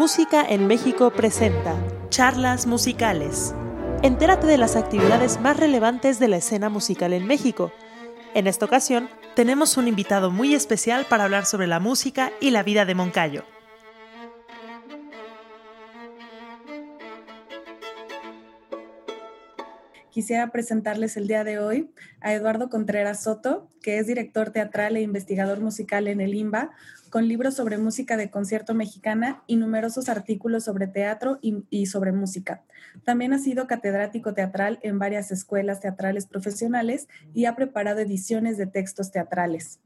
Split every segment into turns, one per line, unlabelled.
Música en México presenta Charlas Musicales. Entérate de las actividades más relevantes de la escena musical en México. En esta ocasión, tenemos un invitado muy especial para hablar sobre la música y la vida de Moncayo.
Quisiera presentarles el día de hoy a Eduardo Contreras Soto, que es director teatral e investigador musical en el IMBA, con libros sobre música de concierto mexicana y numerosos artículos sobre teatro y, sobre música. También ha sido catedrático teatral en varias escuelas teatrales profesionales y ha preparado ediciones de textos teatrales.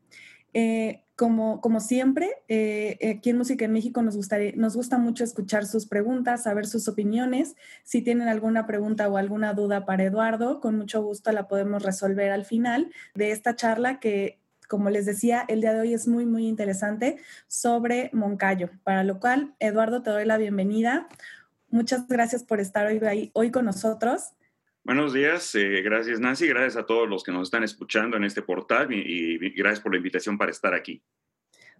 Eh, como, siempre, eh, aquí en Música en México nos, gustaría, nos gusta mucho escuchar sus preguntas, saber sus opiniones. Si tienen alguna pregunta o alguna duda para Eduardo, con mucho gusto la podemos resolver al final de esta charla que, como les decía, el día de hoy es muy, muy interesante sobre Moncayo, para lo cual, Eduardo, te doy la bienvenida. Muchas gracias por estar hoy, hoy con nosotros.
Buenos días, eh, gracias Nancy, gracias a todos los que nos están escuchando en este portal y, gracias por la invitación para estar aquí.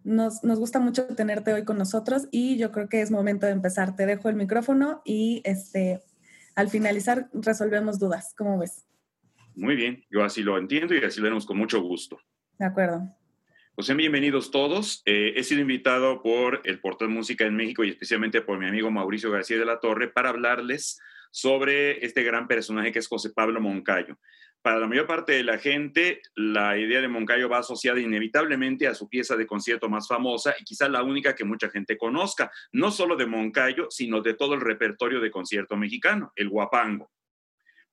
Nos, nos, gusta mucho tenerte hoy con nosotros y yo creo que es momento de empezar. Te dejo el micrófono y este, al finalizar resolvemos dudas. ¿Cómo ves?
Muy bien, yo así lo entiendo y así lo haremos con mucho gusto.
De acuerdo.
Pues sean bienvenidos todos. Eh, he sido invitado por el Portal Música en México y especialmente por mi amigo Mauricio García de la Torre para hablarles sobre este gran personaje que es José Pablo Moncayo. Para la mayor parte de la gente, la idea de Moncayo va asociada inevitablemente a su pieza de concierto más famosa y quizá la única que mucha gente conozca, no solo de Moncayo, sino de todo el repertorio de concierto mexicano, el guapango.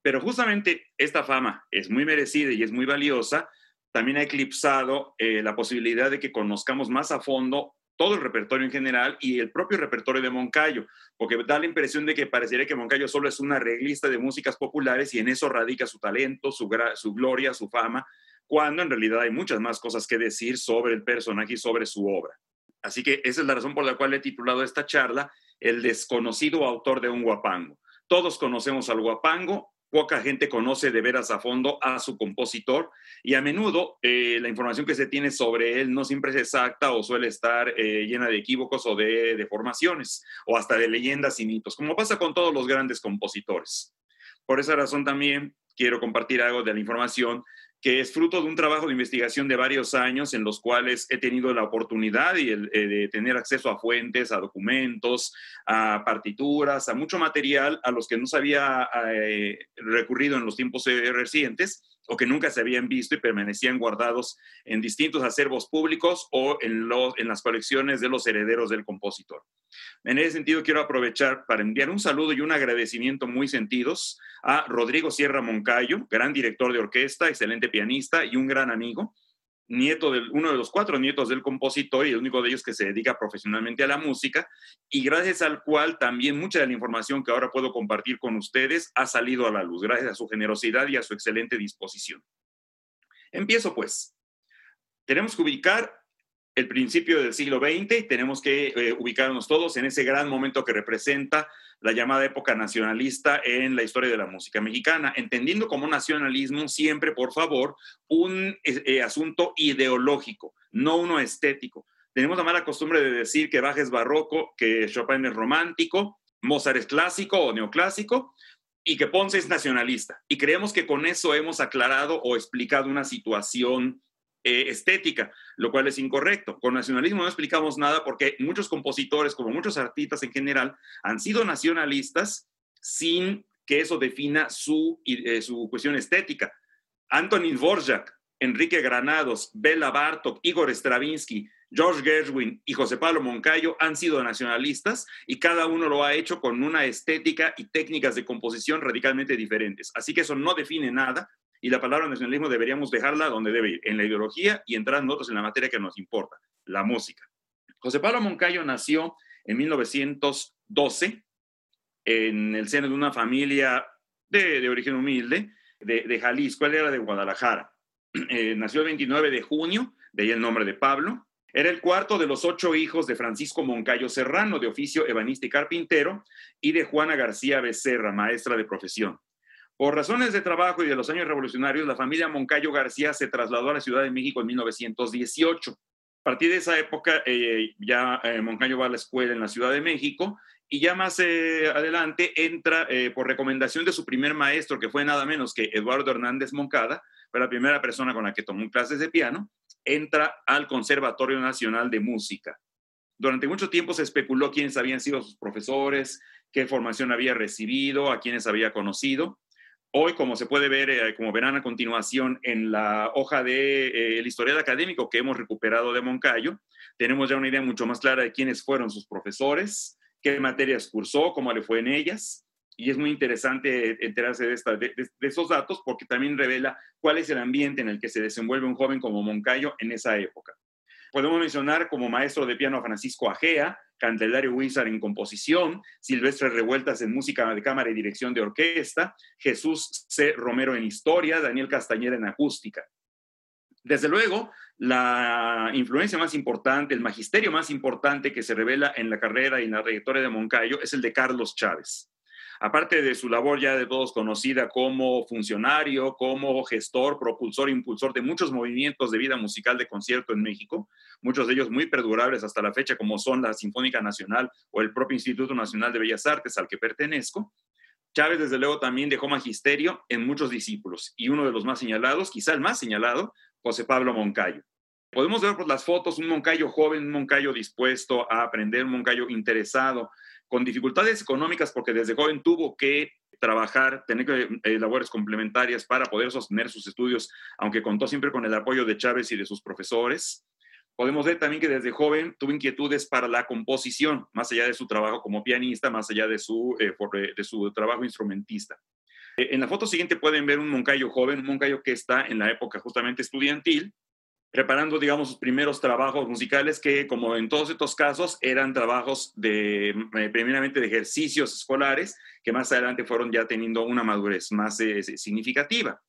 Pero justamente esta fama es muy merecida y es muy valiosa, también ha eclipsado eh, la posibilidad de que conozcamos más a fondo todo el repertorio en general y el propio repertorio de Moncayo, porque da la impresión de que parecería que Moncayo solo es una arreglista de músicas populares y en eso radica su talento, su, su gloria, su fama, cuando en realidad hay muchas más cosas que decir sobre el personaje y sobre su obra. Así que esa es la razón por la cual he titulado esta charla El desconocido autor de un guapango. Todos conocemos al guapango, poca gente conoce de veras a fondo a su compositor y a menudo eh, la información que se tiene sobre él no siempre es exacta o suele estar eh, llena de equívocos o de deformaciones o hasta de leyendas y mitos, como pasa con todos los grandes compositores. Por esa razón también quiero compartir algo de la información que es fruto de un trabajo de investigación de varios años en los cuales he tenido la oportunidad y el, eh, de tener acceso a fuentes, a documentos, a partituras, a mucho material a los que no se había eh, recurrido en los tiempos recientes o que nunca se habían visto y permanecían guardados en distintos acervos públicos o en, los, en las colecciones de los herederos del compositor. En ese sentido, quiero aprovechar para enviar un saludo y un agradecimiento muy sentidos a Rodrigo Sierra Moncayo, gran director de orquesta, excelente pianista y un gran amigo, nieto de uno de los cuatro nietos del compositor y el único de ellos que se dedica profesionalmente a la música, y gracias al cual también mucha de la información que ahora puedo compartir con ustedes ha salido a la luz, gracias a su generosidad y a su excelente disposición. Empiezo pues. Tenemos que ubicar el principio del siglo XX y tenemos que eh, ubicarnos todos en ese gran momento que representa la llamada época nacionalista en la historia de la música mexicana, entendiendo como nacionalismo siempre, por favor, un eh, eh, asunto ideológico, no uno estético. Tenemos la mala costumbre de decir que Bach es barroco, que Chopin es romántico, Mozart es clásico o neoclásico, y que Ponce es nacionalista. Y creemos que con eso hemos aclarado o explicado una situación eh, estética, lo cual es incorrecto. Con nacionalismo no explicamos nada porque muchos compositores, como muchos artistas en general, han sido nacionalistas sin que eso defina su, eh, su cuestión estética. Antonin Dvorak, Enrique Granados, Bela Bartok, Igor Stravinsky, George Gershwin y José Pablo Moncayo han sido nacionalistas y cada uno lo ha hecho con una estética y técnicas de composición radicalmente diferentes. Así que eso no define nada, y la palabra nacionalismo deberíamos dejarla donde debe ir, en la ideología y entrar nosotros en la materia que nos importa, la música. José Pablo Moncayo nació en 1912 en el seno de una familia de, origen humilde de, Jalisco, era de Guadalajara. Eh, nació el 29 de junio, de ahí el nombre de Pablo. Era el cuarto de los ocho hijos de Francisco Moncayo Serrano, de oficio ebanista y carpintero, y de Juana García Becerra, maestra de profesión. Por razones de trabajo y de los años revolucionarios, la familia Moncayo García se trasladó a la Ciudad de México en 1918. A partir de esa época, eh, ya eh, Moncayo va a la escuela en la Ciudad de México y ya más eh, adelante entra por recomendación de su primer maestro, que fue nada menos que Eduardo Hernández Moncada, fue la primera persona con la que tomó clases de piano, entra al Conservatorio Nacional de Música. Durante mucho tiempo se especuló quiénes habían sido sus profesores, qué formación había recibido, a quiénes había conocido. Hoy, como se puede ver, eh, como verán a continuación en la hoja del de, eh, historial académico que hemos recuperado de Moncayo, tenemos ya una idea mucho más clara de quiénes fueron sus profesores, qué materias cursó, cómo le fue en ellas. Y es muy interesante enterarse de, esta, esos datos porque también revela cuál es el ambiente en el que se desenvuelve un joven como Moncayo en esa época. Podemos mencionar como maestro de piano a Francisco Agea, Candelario Wizard en composición, Silvestre Revueltas en música de cámara y dirección de orquesta, Jesús C. Romero en historia, Daniel Castañeda en acústica. Desde luego, la influencia más importante, el magisterio más importante que se revela en la carrera y en la trayectoria de Moncayo es el de Carlos Chávez aparte de su labor ya de todos conocida como funcionario, como gestor, propulsor, impulsor de muchos movimientos de vida musical de concierto en México, muchos de ellos muy perdurables hasta la fecha, como son la Sinfónica Nacional o el propio Instituto Nacional de Bellas Artes al que pertenezco. Chávez, desde luego, también dejó magisterio en muchos discípulos y uno de los más señalados, quizá el más señalado, José Pablo Moncayo. Podemos ver por las fotos un Moncayo joven, un Moncayo dispuesto a aprender, un Moncayo interesado con dificultades económicas porque desde joven tuvo que trabajar, tener eh, labores complementarias para poder sostener sus estudios, aunque contó siempre con el apoyo de Chávez y de sus profesores. Podemos ver también que desde joven tuvo inquietudes para la composición, más allá de su trabajo como pianista, más allá de su, eh, eh, de su trabajo instrumentista. En la foto siguiente pueden ver un Moncayo joven, un Moncayo que está en la época justamente estudiantil, preparando, digamos, sus primeros trabajos musicales que, como en todos estos casos, eran trabajos de, eh, primeramente de ejercicios escolares, que más adelante fueron ya teniendo una madurez más eh, significativa.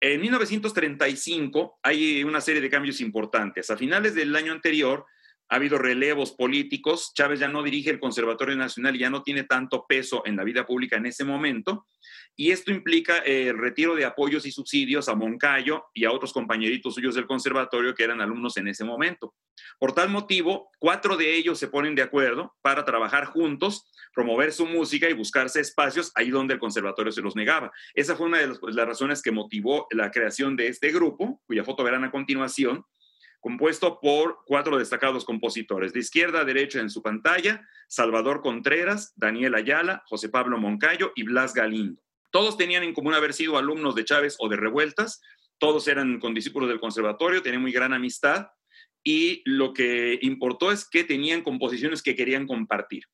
En 1935 hay una serie de cambios importantes. A finales del año anterior ha habido relevos políticos. Chávez ya no dirige el Conservatorio Nacional y ya no tiene tanto peso en la vida pública en ese momento y esto implica eh, el retiro de apoyos y subsidios a Moncayo y a otros compañeritos suyos del conservatorio que eran alumnos en ese momento. Por tal motivo, cuatro de ellos se ponen de acuerdo para trabajar juntos, promover su música y buscarse espacios ahí donde el conservatorio se los negaba. Esa fue una de las, las razones que motivó la creación de este grupo, cuya foto verán a continuación, compuesto por cuatro destacados compositores. De izquierda a derecha en su pantalla, Salvador Contreras, Daniel Ayala, José Pablo Moncayo y Blas Galindo. Todos tenían en común haber sido alumnos de Chávez o de Revueltas, todos eran condiscípulos del conservatorio, tenían muy gran amistad y lo que importó es que tenían composiciones que querían compartir.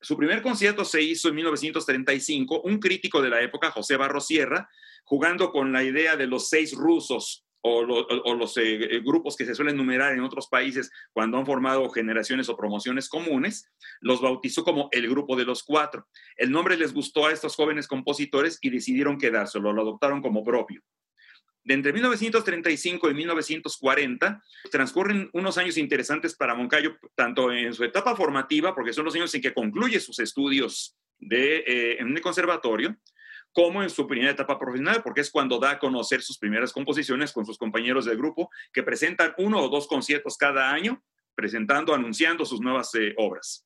Su primer concierto se hizo en 1935, un crítico de la época, José Barro Sierra, jugando con la idea de los seis rusos o, los eh, eh, grupos que se suelen numerar en otros países cuando han formado generaciones o promociones comunes, los bautizó como el grupo de los cuatro. El nombre les gustó a estos jóvenes compositores y decidieron quedárselo, lo adoptaron como propio. De entre 1935 y 1940 transcurren unos años interesantes para Moncayo, tanto en su etapa formativa, porque son los años en que concluye sus estudios de, eh, en el conservatorio, como en su primera etapa profesional, porque es cuando da a conocer sus primeras composiciones con sus compañeros del grupo, que presentan uno o dos conciertos cada año, presentando, anunciando sus nuevas eh, obras.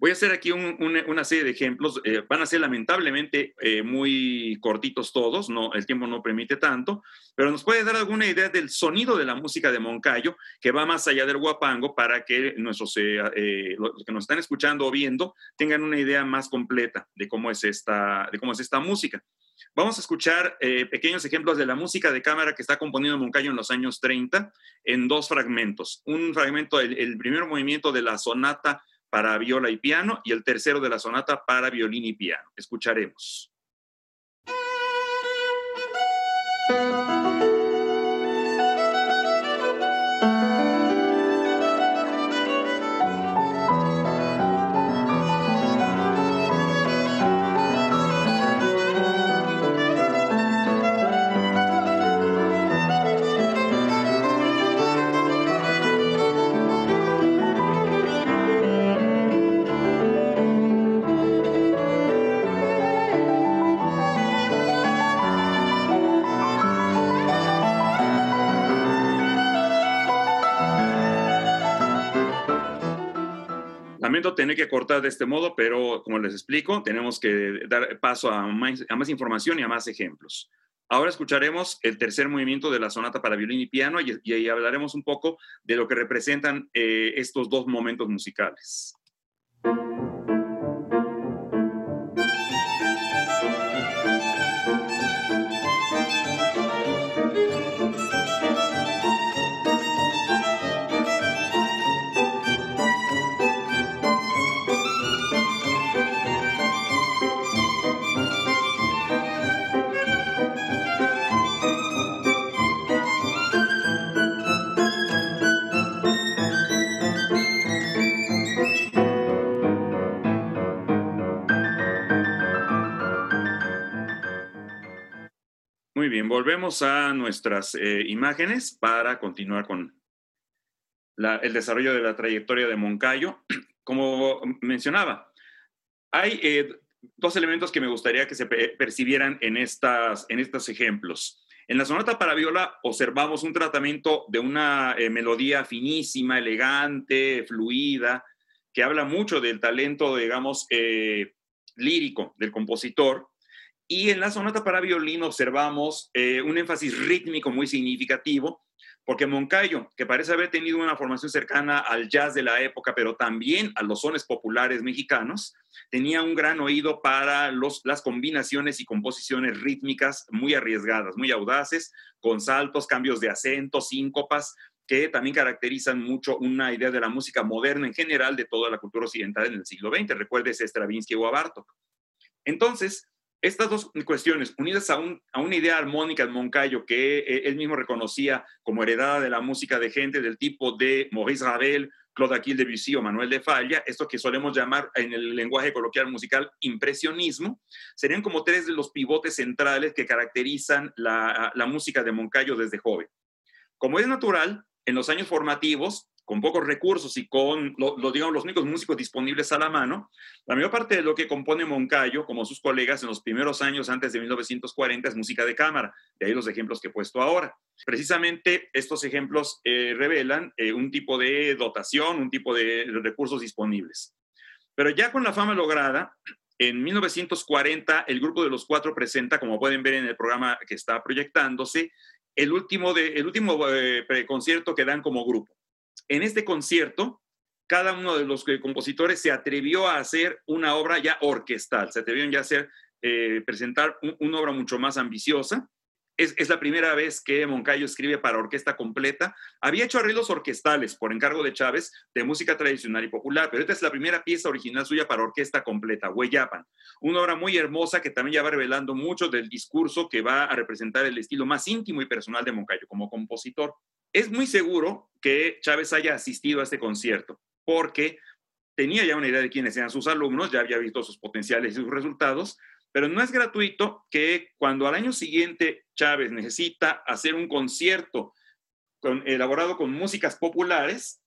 Voy a hacer aquí una serie de ejemplos. Eh, van a ser lamentablemente eh, muy cortitos todos, no, el tiempo no permite tanto, pero nos puede dar alguna idea del sonido de la música de Moncayo, que va más allá del guapango, para que nuestros, eh, los que nos están escuchando o viendo tengan una idea más completa de cómo es esta, de cómo es esta música. Vamos a escuchar pequeños ejemplos de la música de cámara que está componiendo Moncayo en los años 30 en dos fragmentos. Un fragmento, el primer movimiento de la sonata para viola y piano y el tercero de la sonata para violín y piano. Escucharemos. Lamento tener que cortar de este modo, pero como les explico, tenemos que dar paso a más, información y a más ejemplos. Ahora escucharemos el tercer movimiento de la sonata para violín y piano y, y hablaremos un poco de lo que representan eh, estos dos momentos musicales. Muy bien, volvemos a nuestras eh, imágenes para continuar con el desarrollo de la trayectoria de Moncayo. Como mencionaba, hay eh, dos elementos que me gustaría que se percibieran en, estas, en estos ejemplos. En la sonata para viola observamos un tratamiento de una eh, melodía finísima, elegante, fluida, que habla mucho del talento, digamos, lírico del compositor y en la sonata para violín observamos eh, un énfasis rítmico muy significativo, porque Moncayo, que parece haber tenido una formación cercana al jazz de la época, pero también a los sones populares mexicanos, tenía un gran oído para los, las combinaciones y composiciones rítmicas muy arriesgadas, muy audaces, con saltos, cambios de acento, síncopas, que también caracterizan mucho una idea de la música moderna en general de toda la cultura occidental en el siglo XX. Recuérdese Stravinsky o a Bartok. Entonces, estas dos cuestiones, unidas a, una idea armónica del Moncayo que eh, él mismo reconocía como heredada de la música de gente del tipo de Maurice Ravel, Claude Aquil Debussy o Manuel de Falla, esto que solemos llamar en el lenguaje coloquial musical impresionismo, serían como tres de los pivotes centrales que caracterizan la música de Moncayo desde joven. Como es natural, en los años formativos, con pocos recursos y con lo, digamos, los únicos músicos disponibles a la mano, la mayor parte de lo que compone Moncayo, como sus colegas en los primeros años antes de 1940, es música de cámara. De ahí los ejemplos que he puesto ahora. Precisamente estos ejemplos eh, revelan eh, un tipo de dotación, un tipo de recursos disponibles. Pero ya con la fama lograda, en 1940 el grupo de los cuatro presenta, como pueden ver en el programa que está proyectándose, el último, de, el último eh, concierto que dan como grupo en este concierto, cada uno de los compositores se atrevió a hacer una obra ya orquestal, se atrevieron ya a hacer, eh, presentar una obra mucho más ambiciosa. Es, la primera vez que Moncayo escribe para orquesta completa. Había hecho arreglos orquestales por encargo de Chávez de música tradicional y popular, pero esta es la primera pieza original suya para orquesta completa, Hueyapan. Una obra muy hermosa que también ya va revelando mucho del discurso que va a representar el estilo más íntimo y personal de Moncayo como compositor. Es muy seguro que Chávez haya asistido a este concierto, porque tenía ya una idea de quiénes eran sus alumnos, ya había visto sus potenciales y sus resultados, pero no es gratuito que cuando al año siguiente Chávez necesita hacer un concierto elaborado con músicas populares,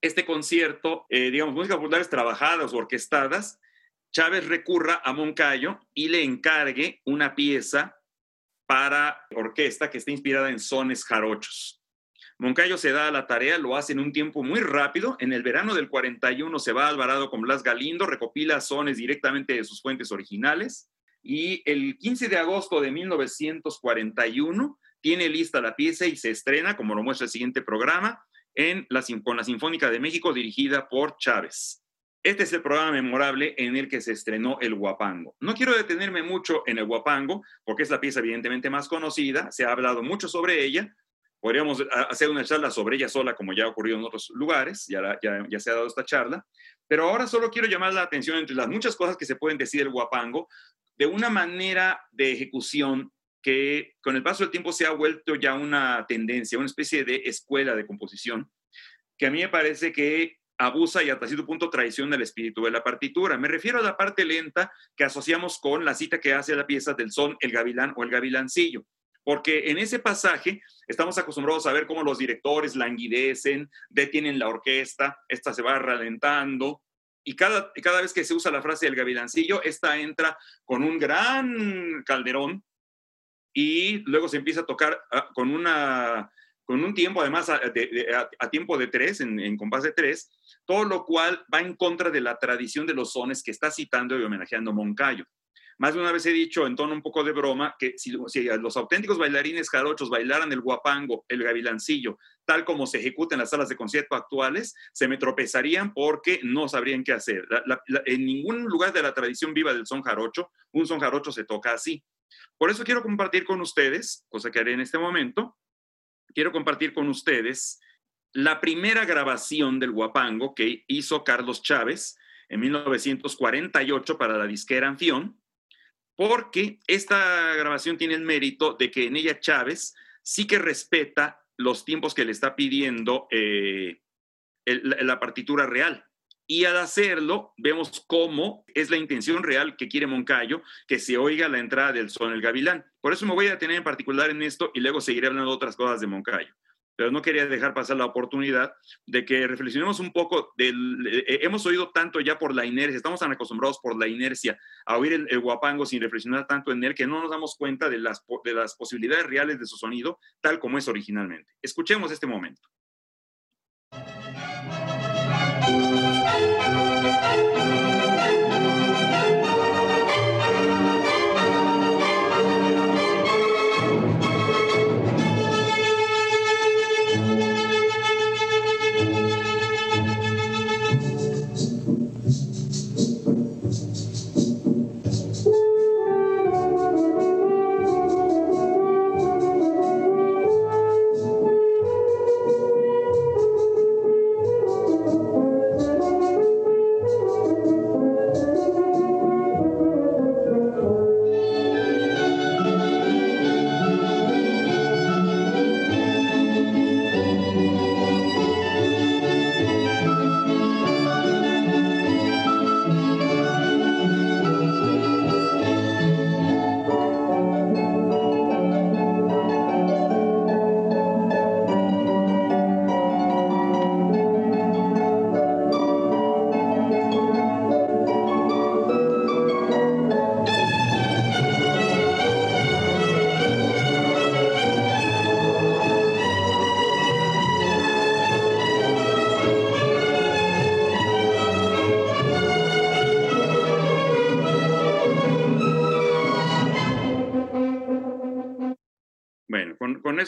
este concierto, eh, digamos, músicas populares trabajadas o orquestadas, Chávez recurra a Moncayo y le encargue una pieza para orquesta que está inspirada en sones jarochos. Moncayo se da a la tarea, lo hace en un tiempo muy rápido. En el verano del 41 se va a Alvarado con Blas Galindo, recopila sones directamente de sus fuentes originales. Y el 15 de agosto de 1941 tiene lista la pieza y se estrena, como lo muestra el siguiente programa, en con la Sinfónica de México dirigida por Chávez. Este es el programa memorable en el que se estrenó el Guapango. No quiero detenerme mucho en el Guapango, porque es la pieza evidentemente más conocida, se ha hablado mucho sobre ella, Podríamos hacer una charla sobre ella sola, como ya ha ocurrido en otros lugares, ya, ya, se ha dado esta charla, pero ahora solo quiero llamar la atención entre las muchas cosas que se pueden decir del guapango, de una manera de ejecución que con el paso del tiempo se ha vuelto ya una tendencia, una especie de escuela de composición, que a mí me parece que abusa y hasta cierto punto traiciona el espíritu de la partitura. Me refiero a la parte lenta que asociamos con la cita que hace la pieza del son, el gavilán o el gavilancillo porque en ese pasaje estamos acostumbrados a ver cómo los directores languidecen, detienen la orquesta, esta se va ralentando, y cada, cada vez que se usa la frase del gavilancillo, esta entra con un gran calderón y luego se empieza a tocar ah, con una con un tiempo además a, tiempo de tres, en, compás de tres, todo lo cual va en contra de la tradición de los sones que está citando y homenajeando Moncayo. Más de una vez he dicho en tono un poco de broma que si, los auténticos bailarines jarochos bailaran el guapango, el gavilancillo, tal como se ejecuta en las salas de concierto actuales, se me tropezarían porque no sabrían qué hacer. en ningún lugar de la tradición viva del son jarocho, un son jarocho se toca así. Por eso quiero compartir con ustedes, cosa que haré en este momento, quiero compartir con ustedes la primera grabación del guapango que hizo Carlos Chávez en 1948 para la disquera Anfión, porque esta grabación tiene el mérito de que en ella Chávez sí que respeta los tiempos que le está pidiendo eh, la partitura real. Y al hacerlo, vemos cómo es la intención real que quiere Moncayo, que se oiga la entrada del son el gavilán. Por eso me voy a detener en particular en esto y luego seguiré hablando de otras cosas de Moncayo. Pero no quería dejar pasar la oportunidad de que reflexionemos un poco del... Eh, hemos oído tanto ya por la inercia, estamos tan acostumbrados por la inercia a oír el, guapango sin reflexionar tanto en él que no nos damos cuenta de las, de las posibilidades reales de su sonido tal como es originalmente. Escuchemos este momento.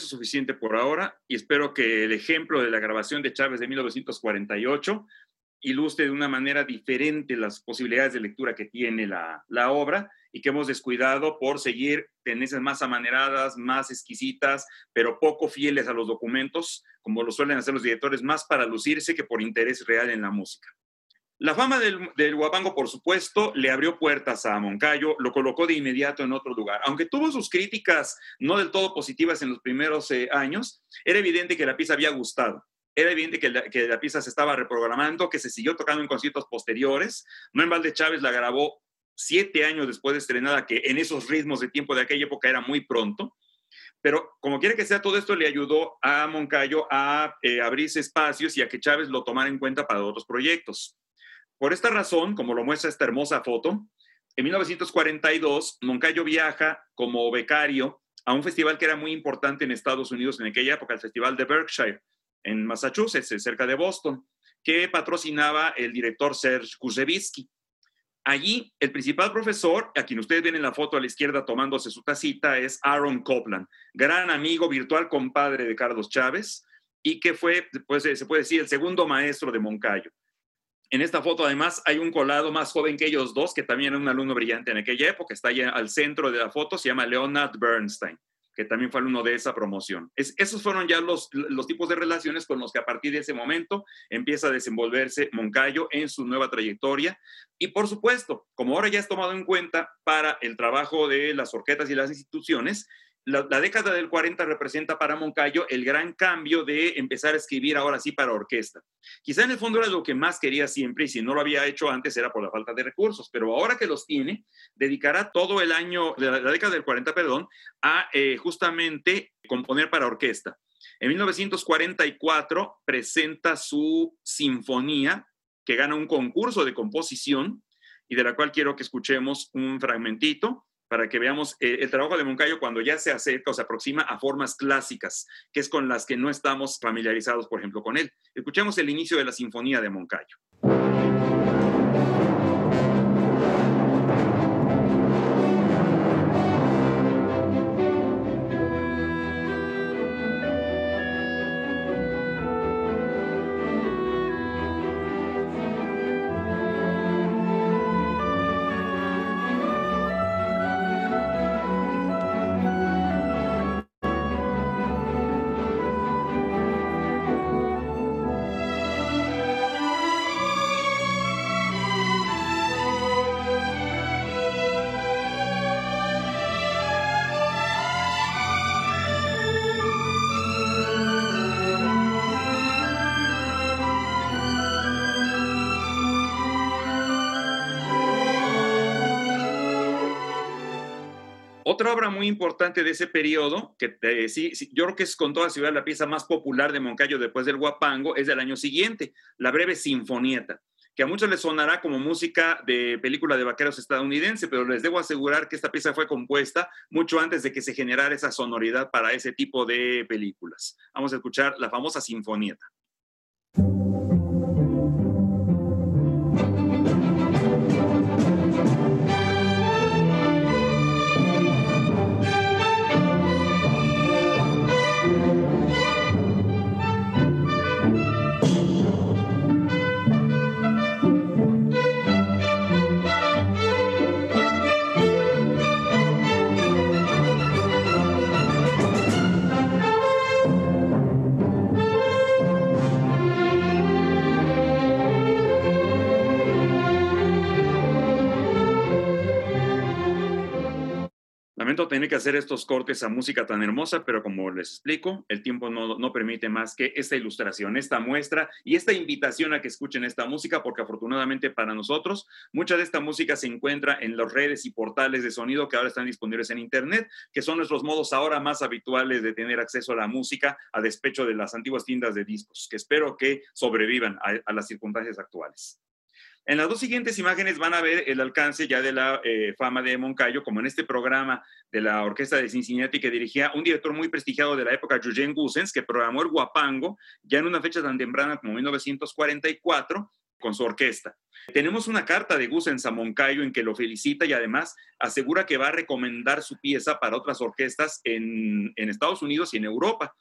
Suficiente por ahora y espero que el ejemplo de la grabación de Chávez de 1948 ilustre de una manera diferente las posibilidades de lectura que tiene la, la obra y que hemos descuidado por seguir tendencias más amaneradas, más exquisitas, pero poco fieles a los documentos, como lo suelen hacer los directores, más para lucirse que por interés real en la música. La fama del, guapango, por supuesto, le abrió puertas a Moncayo, lo colocó de inmediato en otro lugar. Aunque tuvo sus críticas no del todo positivas en los primeros eh, años, era evidente que la pieza había gustado. Era evidente que la, que pieza se estaba reprogramando, que se siguió tocando en conciertos posteriores. No en balde Chávez la grabó siete años después de estrenada, que en esos ritmos de tiempo de aquella época era muy pronto. Pero como quiera que sea, todo esto le ayudó a Moncayo a eh, abrirse espacios y a que Chávez lo tomara en cuenta para otros proyectos. Por esta razón, como lo muestra esta hermosa foto, en 1942 Moncayo viaja como becario a un festival que era muy importante en Estados Unidos en aquella época, el Festival de Berkshire, en Massachusetts, cerca de Boston, que patrocinaba el director Serge Kuzevitsky. Allí, el principal profesor, a quien ustedes ven en la foto a la izquierda tomándose su tacita, es Aaron Copland, gran amigo virtual compadre de Carlos Chávez y que fue, pues, se puede decir, el segundo maestro de Moncayo. En esta foto, además, hay un colado más joven que ellos dos, que también era un alumno brillante en aquella época. Está allá al centro de la foto, se llama Leonard Bernstein, que también fue alumno de esa promoción. esos fueron ya los, los tipos de relaciones con los que a partir de ese momento empieza a desenvolverse Moncayo en su nueva trayectoria. Y por supuesto, como ahora ya es tomado en cuenta para el trabajo de las orquestas y las instituciones, la, década del 40 representa para Moncayo el gran cambio de empezar a escribir ahora sí para orquesta. Quizá en el fondo era lo que más quería siempre y si no lo había hecho antes era por la falta de recursos, pero ahora que los tiene, dedicará todo el año, de la, década del 40, perdón, a eh, justamente componer para orquesta. En 1944 presenta su sinfonía que gana un concurso de composición y de la cual quiero que escuchemos un fragmentito para que veamos eh, el trabajo de Moncayo cuando ya se acerca o se aproxima a formas clásicas, que es con las que no estamos familiarizados, por ejemplo, con él. Escuchemos el inicio de la Sinfonía de Moncayo. Otra obra muy importante de ese periodo, que eh, sí, yo creo que es con toda ciudad la pieza más popular de Moncayo después del Guapango, es del año siguiente, la breve Sinfonieta, que a muchos les sonará como música de película de vaqueros estadounidense, pero les debo asegurar que esta pieza fue compuesta mucho antes de que se generara esa sonoridad para ese tipo de películas. Vamos a escuchar la famosa Sinfonieta. Tener que hacer estos cortes a música tan hermosa, pero como les explico, el tiempo no, no permite más que esta ilustración, esta muestra y esta invitación a que escuchen esta música, porque afortunadamente para nosotros, mucha de esta música se encuentra en las redes y portales de sonido que ahora están disponibles en Internet, que son nuestros modos ahora más habituales de tener acceso a la música a despecho de las antiguas tiendas de discos, que espero que sobrevivan a las circunstancias actuales. En las dos siguientes imágenes van a ver el alcance ya de la eh, fama de Moncayo, como en este programa de la Orquesta de Cincinnati que dirigía un director muy prestigiado de la época, Eugene Gusens, que programó el Guapango ya en una fecha tan temprana como 1944 con su orquesta. Tenemos una carta de Gusens a Moncayo en que lo felicita y además asegura que va a recomendar su pieza para otras orquestas en, en Estados Unidos y en Europa.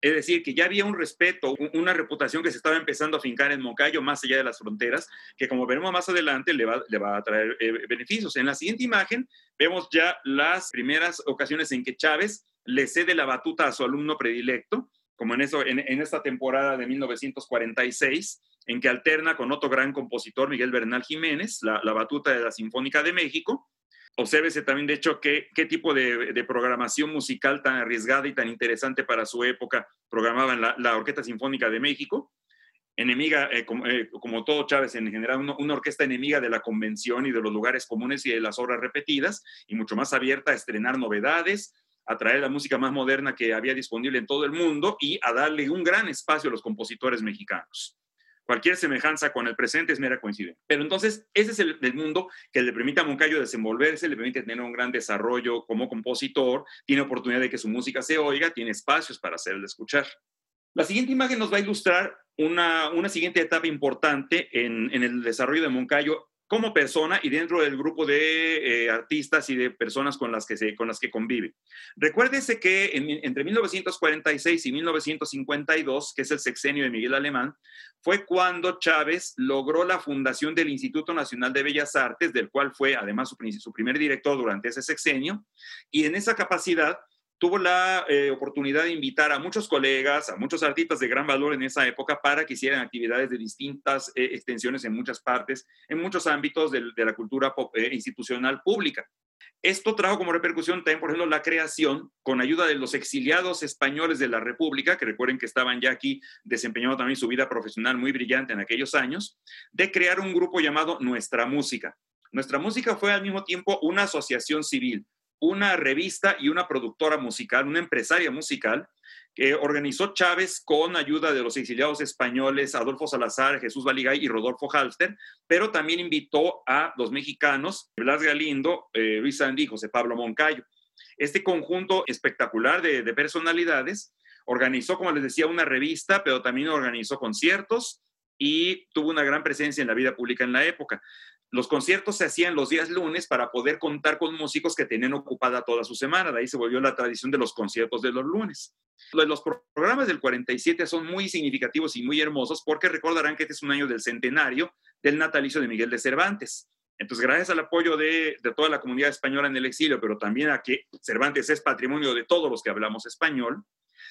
Es decir, que ya había un respeto, una reputación que se estaba empezando a fincar en Moncayo más allá de las fronteras, que como veremos más adelante le va, a traer eh, beneficios. En la siguiente imagen vemos ya las primeras ocasiones en que Chávez le cede la batuta a su alumno predilecto, como en, eso, en, esta temporada de 1946, en que alterna con otro gran compositor, Miguel Bernal Jiménez, la batuta de la Sinfónica de México, Obsérvese también, de hecho, qué, qué tipo de, programación musical tan arriesgada y tan interesante para su época programaban la, la Orquesta Sinfónica de México, enemiga, eh, eh, como, todo Chávez en general, una, orquesta enemiga de la convención y de los lugares comunes y de las obras repetidas, y mucho más abierta a estrenar novedades, a traer la música más moderna que había disponible en todo el mundo y a darle un gran espacio a los compositores mexicanos. Cualquier semejanza con el presente es mera coincidencia. Pero entonces, ese es el, mundo que le permite a Moncayo desenvolverse, le permite tener un gran desarrollo como compositor, tiene oportunidad de que su música se oiga, tiene espacios para hacerle escuchar. La siguiente imagen nos va a ilustrar una, una siguiente etapa importante en, en el desarrollo de Moncayo como persona y dentro del grupo de eh, artistas y de personas con las que, con las que convive. Recuérdese que entre 1946 y 1952, que es el sexenio de Miguel Alemán, fue cuando Chávez logró la fundación del Instituto Nacional de Bellas Artes, del cual fue además su primer director durante ese sexenio, y en esa capacidad tuvo la eh, oportunidad de invitar a muchos colegas, a muchos artistas de gran valor en esa época para que hicieran actividades de distintas eh, extensiones en muchas partes, en muchos ámbitos de, la cultura eh, institucional pública. Esto trajo como repercusión también, por ejemplo, la creación, con ayuda de los exiliados españoles de la República, que recuerden que estaban ya aquí desempeñando también su vida profesional muy brillante en aquellos años, de crear un grupo llamado Nuestra Música. Nuestra Música fue al mismo tiempo una asociación civil, una revista y una productora musical, una empresaria musical, que organizó Chávez con ayuda de los exiliados españoles Adolfo Salazar, Jesús Baligay y Rodolfo Halster, pero también invitó a los mexicanos Blas Galindo, eh, Luis Sandy y José Pablo Moncayo. Este conjunto espectacular de, de personalidades organizó, como les decía, una revista, pero también organizó conciertos y tuvo una gran presencia en la vida pública en la época. Los conciertos se hacían los días lunes para poder contar con músicos que tenían ocupada toda su semana. De ahí se volvió la tradición de los conciertos de los lunes. Los programas del 47 son muy significativos y muy hermosos porque recordarán que este es un año del centenario del natalicio de Miguel de Cervantes. Entonces, gracias al apoyo de, toda la comunidad española en el exilio, pero también a que Cervantes es patrimonio de todos los que hablamos español,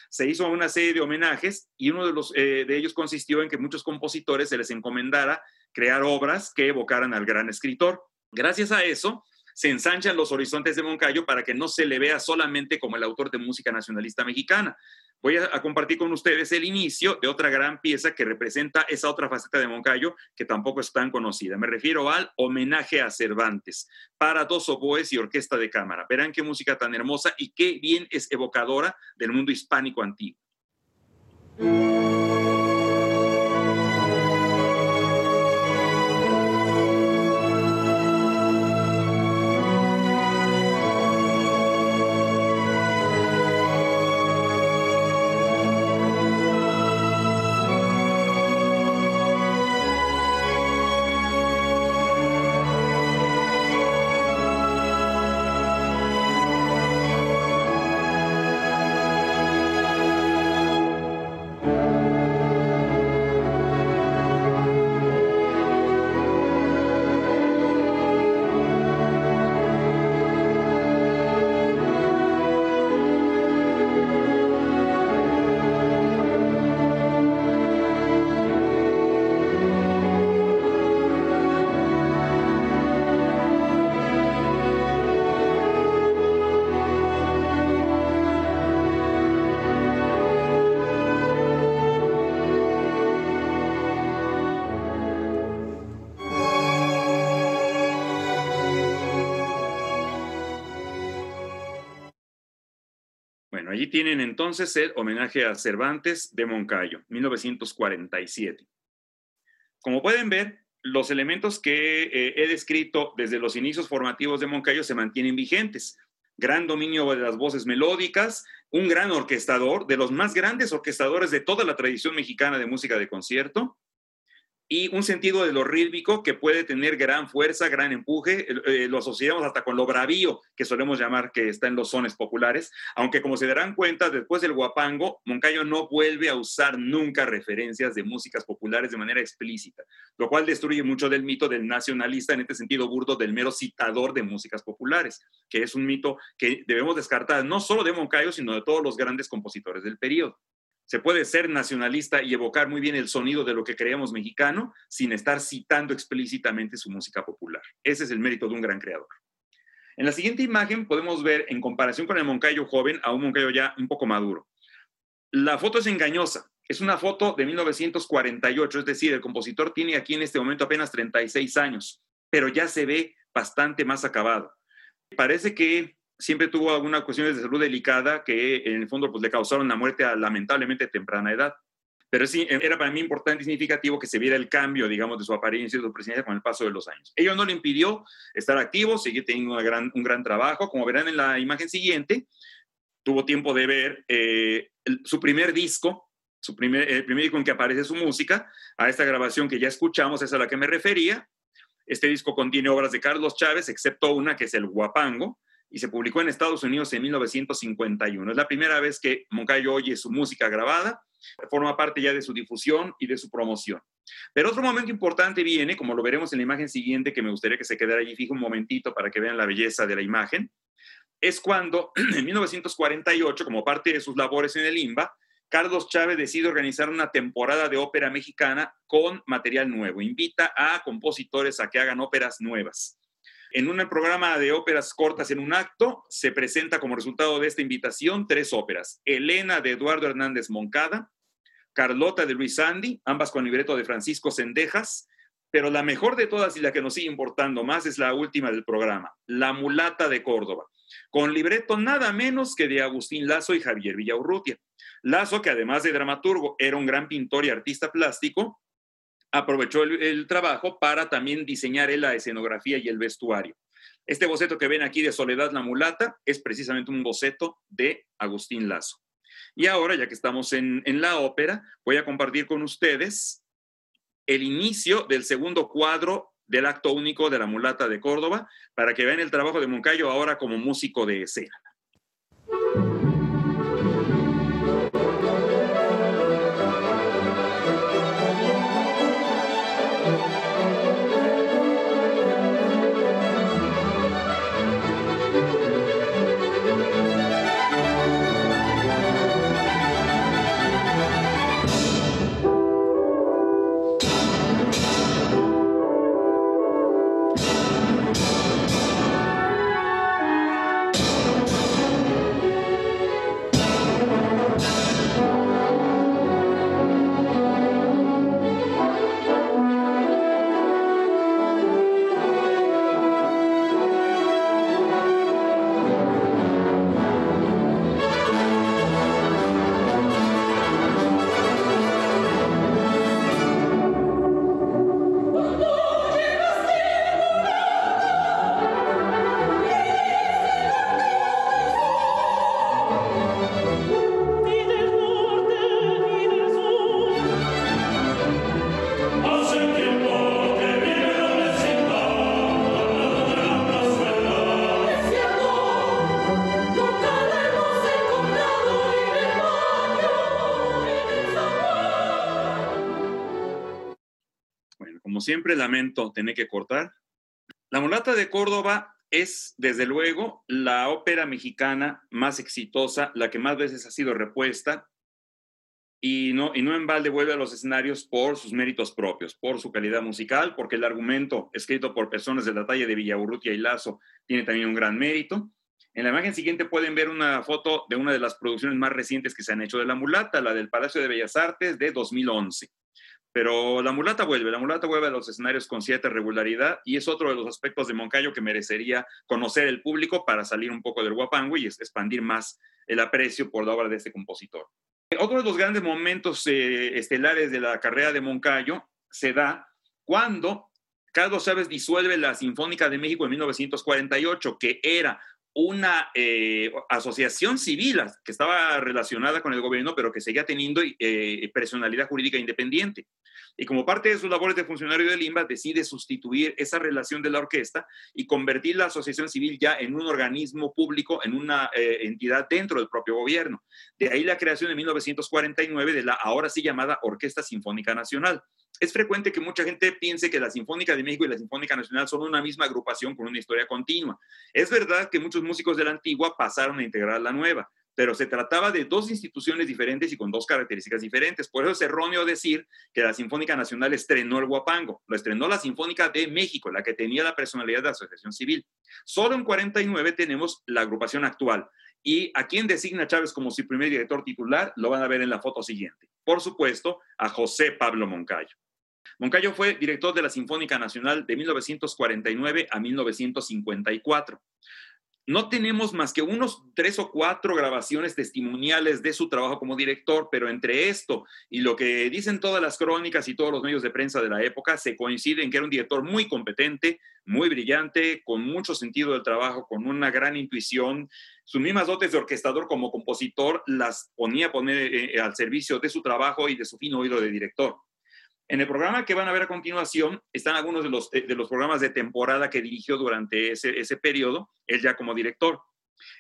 se hizo una serie de homenajes y uno de, los, eh, de ellos consistió en que muchos compositores se les encomendara crear obras que evocaran al gran escritor. Gracias a eso, se ensanchan los horizontes de Moncayo para que no se le vea solamente como el autor de música nacionalista mexicana. Voy a, compartir con ustedes el inicio de otra gran pieza que representa esa otra faceta de Moncayo que tampoco es tan conocida. Me refiero al homenaje a Cervantes para dos oboes y orquesta de cámara. Verán qué música tan hermosa y qué bien es evocadora del mundo hispánico antiguo. Allí tienen entonces el homenaje a Cervantes de Moncayo, 1947. Como pueden ver, los elementos que eh, he descrito desde los inicios formativos de Moncayo se mantienen vigentes. Gran dominio de las voces melódicas, un gran orquestador, de los más grandes orquestadores de toda la tradición mexicana de música de concierto, y un sentido de lo rítmico que puede tener gran fuerza, gran empuje. Eh, lo asociamos hasta con lo bravío, que solemos llamar que está en los sones populares, aunque como se darán cuenta, después del guapango, Moncayo no vuelve a usar nunca referencias de músicas populares de manera explícita, lo cual destruye mucho del mito del nacionalista, en este sentido burdo, del mero citador de músicas populares, que es un mito que debemos descartar no solo de Moncayo, sino de todos los grandes compositores del periodo. Se puede ser nacionalista y evocar muy bien el sonido de lo que creemos mexicano sin estar citando explícitamente su música popular. Ese es el mérito de un gran creador. En la siguiente imagen podemos ver, en comparación con el Moncayo joven, a un Moncayo ya un poco maduro. La foto es engañosa. Es una foto de 1948, es decir, el compositor tiene aquí en este momento apenas 36 años, pero ya se ve bastante más acabado. Parece que siempre tuvo algunas cuestiones de salud delicada que en el fondo pues, le causaron una muerte a lamentablemente temprana edad. Pero sí, era para mí importante y significativo que se viera el cambio, digamos, de su apariencia y su presencia con el paso de los años. Ello no le impidió estar activo, seguir teniendo gran, un gran trabajo. Como verán en la imagen siguiente, tuvo tiempo de ver eh, su primer disco, su primer, el primer disco en que aparece su música, a esta grabación que ya escuchamos, es a la que me refería. Este disco contiene obras de Carlos Chávez, excepto una que es el Guapango, y se publicó en Estados Unidos en 1951. Es la primera vez que Moncayo oye su música grabada, forma parte ya de su difusión y de su promoción. Pero otro momento importante viene, como lo veremos en la imagen siguiente, que me gustaría que se quedara allí fijo un momentito para que vean la belleza de la imagen, es cuando en 1948, como parte de sus labores en el IMBA, Carlos Chávez decide organizar una temporada de ópera mexicana con material nuevo. Invita a compositores a que hagan óperas nuevas. En un programa de óperas cortas en un acto, se presenta como resultado de esta invitación tres óperas. Elena de Eduardo Hernández Moncada, Carlota de Luis Andy, ambas con libreto de Francisco Sendejas, pero la mejor de todas y la que nos sigue importando más es la última del programa, La mulata de Córdoba. con libreto nada menos que de Agustín Lazo y Javier Villaurrutia. Lazo, que además de dramaturgo era un gran pintor y artista plástico, aprovechó el, trabajo para también diseñar la escenografía y el vestuario. Este boceto que ven aquí de Soledad la Mulata es precisamente un boceto de Agustín Lazo. Y ahora, ya que estamos en, en la ópera, voy a compartir con ustedes el inicio del segundo cuadro del acto único de la mulata de Córdoba, para que vean el trabajo de Moncayo ahora como músico de escena. Siempre lamento tener que cortar. La mulata de Córdoba es, desde luego, la ópera mexicana más exitosa, la que más veces ha sido repuesta y no, y no en balde vuelve a los escenarios por sus méritos propios, por su calidad musical, porque el argumento escrito por personas de la talla de Villaurrutia y Lazo tiene también un gran mérito. En la imagen siguiente pueden ver una foto de una de las producciones más recientes que se han hecho de la mulata, la del Palacio de Bellas Artes de 2011. Pero la mulata vuelve, la mulata vuelve a los escenarios con cierta regularidad y es otro de los aspectos de Moncayo que merecería conocer el público para salir un poco del guapango y expandir más el aprecio por la obra de este compositor. Otro de los grandes momentos eh, estelares de la carrera de Moncayo se da cuando Carlos Chávez disuelve la Sinfónica de México en 1948, que era una eh, asociación civil que estaba relacionada con el gobierno, pero que seguía teniendo eh, personalidad jurídica independiente. Y como parte de sus labores de funcionario del IMBA, decide sustituir esa relación de la orquesta y convertir la asociación civil ya en un organismo público, en una eh, entidad dentro del propio gobierno. De ahí la creación en 1949 de la ahora sí llamada Orquesta Sinfónica Nacional es frecuente que mucha gente piense que la Sinfónica de México y la Sinfónica Nacional son una misma agrupación con una historia continua. Es verdad que muchos músicos de la antigua pasaron a integrar la nueva, pero se trataba de dos instituciones diferentes y con dos características diferentes. Por eso es erróneo decir que la Sinfónica Nacional estrenó el guapango. Lo estrenó la Sinfónica de México, la que tenía la personalidad de asociación civil. Solo en 49 tenemos la agrupación actual. Y a quien designa Chávez como su primer director titular, lo van a ver en la foto siguiente. Por supuesto, a José Pablo Moncayo. Moncayo fue director de la Sinfónica Nacional de 1949 a 1954. No tenemos más que unos tres o cuatro grabaciones testimoniales de su trabajo como director, pero entre esto y lo que dicen todas las crónicas y todos los medios de prensa de la época, se coincide en que era un director muy competente, muy brillante, con mucho sentido del trabajo, con una gran intuición. Sus mismas dotes de orquestador como compositor las ponía a poner eh, al servicio de su trabajo y de su fino oído de director. En el programa que van a ver a continuación están algunos de los, de los programas de temporada que dirigió durante ese, ese periodo, él ya como director.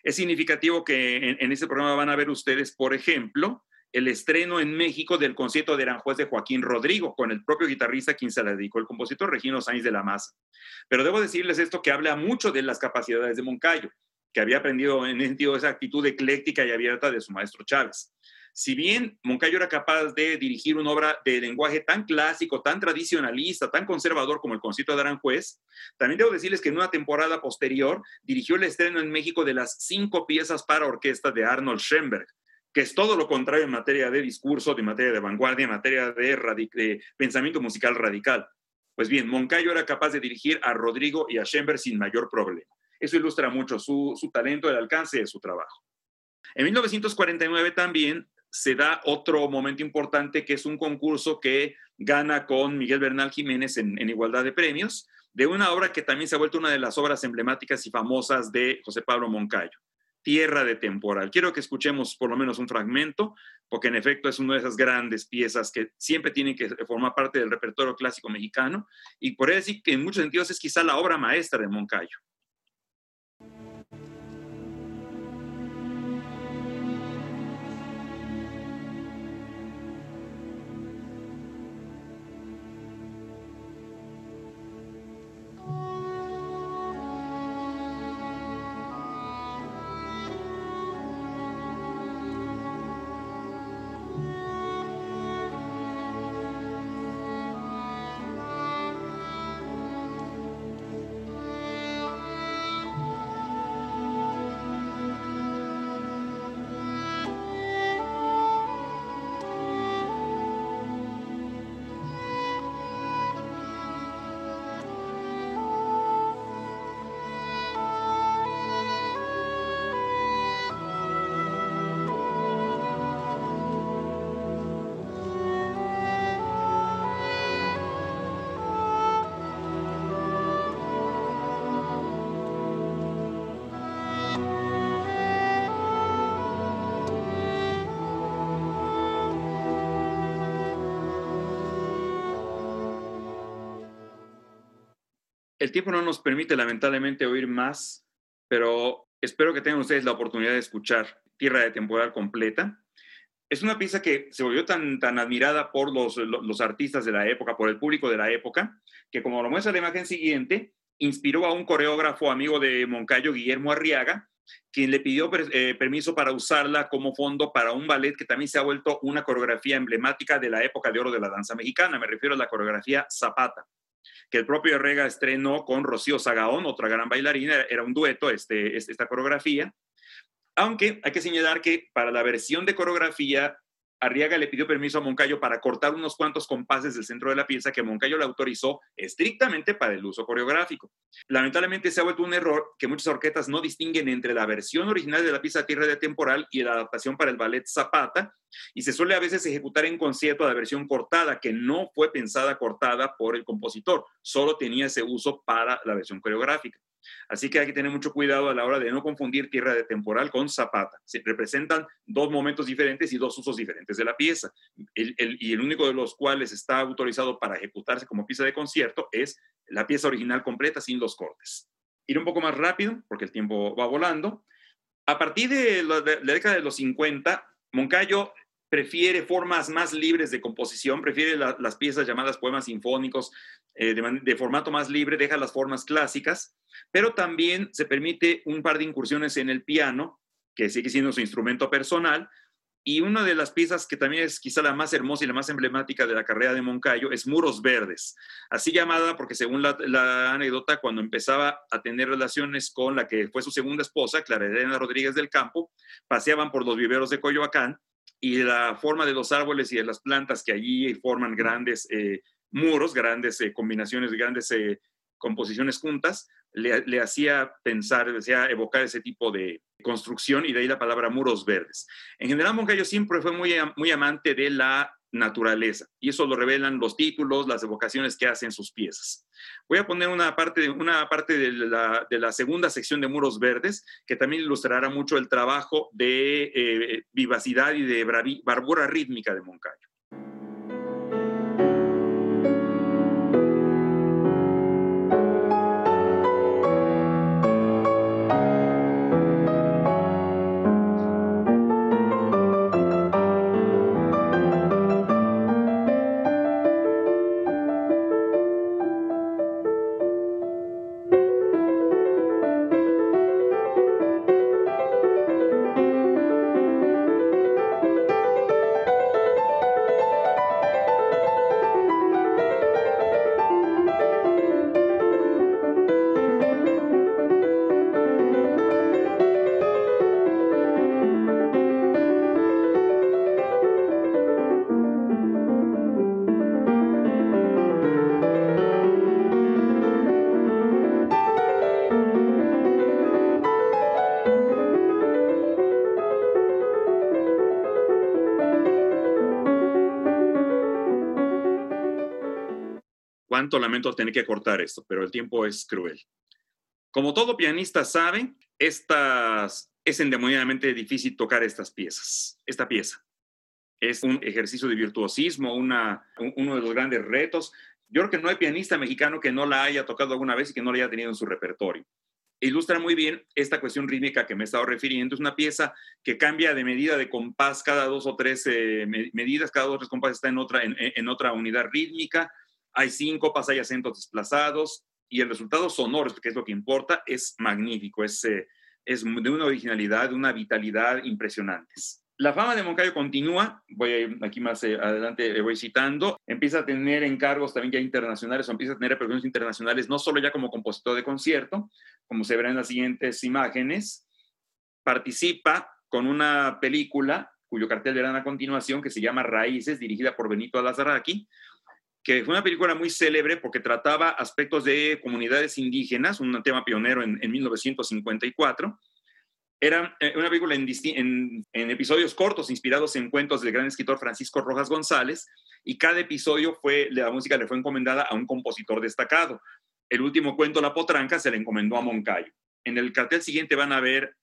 Es significativo que en, ese programa van a ver ustedes, por ejemplo, el estreno en México del concierto de Aranjuez de Joaquín Rodrigo, con el propio guitarrista quien se le dedicó, el compositor Regino Sainz de la Maza. Pero debo decirles esto que habla mucho de las capacidades de Moncayo, que había aprendido en sentido esa actitud ecléctica y abierta de su maestro Chávez. Si bien Moncayo era capaz de dirigir una obra de lenguaje tan clásico, tan tradicionalista, tan conservador como el concierto de Aranjuez, también debo decirles que en una temporada posterior dirigió el estreno en México de las cinco piezas para orquesta de Arnold Schoenberg, que es todo lo contrario en materia de discurso, de materia de vanguardia, en materia de, pensamiento musical radical. Pues bien, Moncayo era capaz de dirigir a Rodrigo y a Schoenberg sin mayor problema. Eso ilustra mucho su, su talento, el alcance de su trabajo. En 1949 también se da otro momento importante que es un concurso que gana con Miguel Bernal Jiménez en, igualdad de premios, de una obra que también se ha vuelto una de las obras emblemáticas y famosas de José Pablo Moncayo, Tierra de Temporal. Quiero que escuchemos por lo menos un fragmento, porque en efecto es una de esas grandes piezas que siempre tienen que formar parte del repertorio clásico mexicano y por eso decir que en muchos sentidos es quizá la obra maestra de Moncayo. El tiempo no nos permite lamentablemente oír más, pero espero que tengan ustedes la oportunidad de escuchar Tierra de Temporal completa. Es una pieza que se volvió tan, tan admirada por los, los artistas de la época, por el público de la época, que como lo muestra la imagen siguiente, inspiró a un coreógrafo amigo de Moncayo, Guillermo Arriaga, quien le pidió eh, permiso para usarla como fondo para un ballet que también se ha vuelto una coreografía emblemática de la época de oro de la danza mexicana. Me refiero a la coreografía Zapata que el propio Rega estrenó con Rocío Sagaón, otra gran bailarina, era un dueto este, esta coreografía. Aunque hay que señalar que para la versión de coreografía Arriaga le pidió permiso a Moncayo para cortar unos cuantos compases del centro de la pieza que Moncayo le autorizó estrictamente para el uso coreográfico. Lamentablemente se ha vuelto un error que muchas orquestas no distinguen entre la versión original de la pieza Tierra de Temporal y la adaptación para el ballet Zapata, y se suele a veces ejecutar en concierto la versión cortada, que no fue pensada cortada por el compositor, solo tenía ese uso para la versión coreográfica. Así que hay que tener mucho cuidado a la hora de no confundir tierra de temporal con zapata. Se representan dos momentos diferentes y dos usos diferentes de la pieza. y el único de los cuales está autorizado para ejecutarse como pieza de concierto es la pieza original completa sin los cortes. Ir un poco más rápido, porque el tiempo va volando. A partir de la, década de los 50, Moncayo prefiere formas más libres de composición, prefiere las piezas llamadas poemas sinfónicos eh, de, formato más libre, deja las formas clásicas pero también se permite un par de incursiones en el piano, que sigue siendo su instrumento personal, y una de las piezas que también es quizá la más hermosa y la más emblemática de la carrera de Moncayo es Muros Verdes, así llamada porque según la, anécdota, cuando empezaba a tener relaciones con la que fue su segunda esposa, Clara Elena Rodríguez del Campo, paseaban por los viveros de Coyoacán y la forma de los árboles y de las plantas que allí forman grandes eh, muros, grandes eh, combinaciones, grandes eh, composiciones juntas, le, hacía pensar, le hacía evocar ese tipo de construcción y de ahí la palabra muros verdes. En general, Moncayo siempre fue muy, muy amante de la naturaleza y eso lo revelan los títulos, las evocaciones que hacen sus piezas. Voy a poner una parte, de, una parte de, la, segunda sección de Muros Verdes que también ilustrará mucho el trabajo de eh, vivacidad y de bravura rítmica de Moncayo. Cuánto lamento tener que cortar esto, pero el tiempo es cruel. Como todo pianista sabe, estas, es endemoniadamente difícil tocar estas piezas, esta pieza. Es un ejercicio de virtuosismo, una, uno de los grandes retos. Yo creo que no hay pianista mexicano que no la haya tocado alguna vez y que no la haya tenido en su repertorio. Ilustra muy bien esta cuestión rítmica que me he refiriendo. Es una pieza que cambia de medida de compás cada dos o tres eh, medidas, cada dos o tres compases está en otra, en, otra unidad rítmica. Hay síncopas, hay acentos desplazados y el resultado sonoro, que es lo que importa, es magnífico, es, eh, de una originalidad, de una vitalidad impresionantes. La fama de Moncayo continúa, voy aquí más eh, adelante, voy citando, empieza a tener encargos también ya internacionales, o empieza a tener repercusiones internacionales, no solo ya como compositor de concierto, como se verá en las siguientes imágenes, participa con una película cuyo cartel verán a continuación, que se llama Raíces, dirigida por Benito Alazaraki, que fue una película muy célebre porque trataba aspectos de comunidades indígenas, un tema pionero en, en 1954, era eh, una película en, episodios cortos inspirados en cuentos del gran escritor Francisco Rojas González y cada episodio fue, la música le fue encomendada a un compositor destacado. El último cuento, La Potranca, se le encomendó a Moncayo. En el cartel siguiente van a ver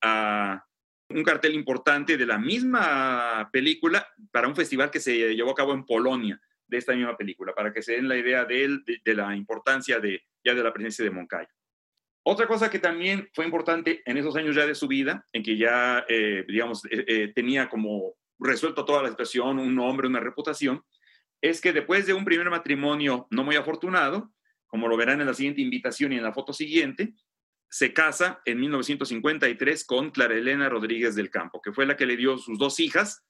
un cartel importante de la misma película para un festival que se llevó a cabo en Polonia de esta misma película, para que se den la idea de, la importancia de, ya de la presencia de Moncayo. Otra cosa que también fue importante en esos años ya de su vida, en que ya, eh, digamos, eh, eh, tenía como resuelto toda la situación, un nombre, una reputación, es que después de un primer matrimonio no muy afortunado, como lo verán en la siguiente invitación y en la foto siguiente, se casa en 1953 con Clara Elena Rodríguez del Campo, que fue la que le dio sus dos hijas,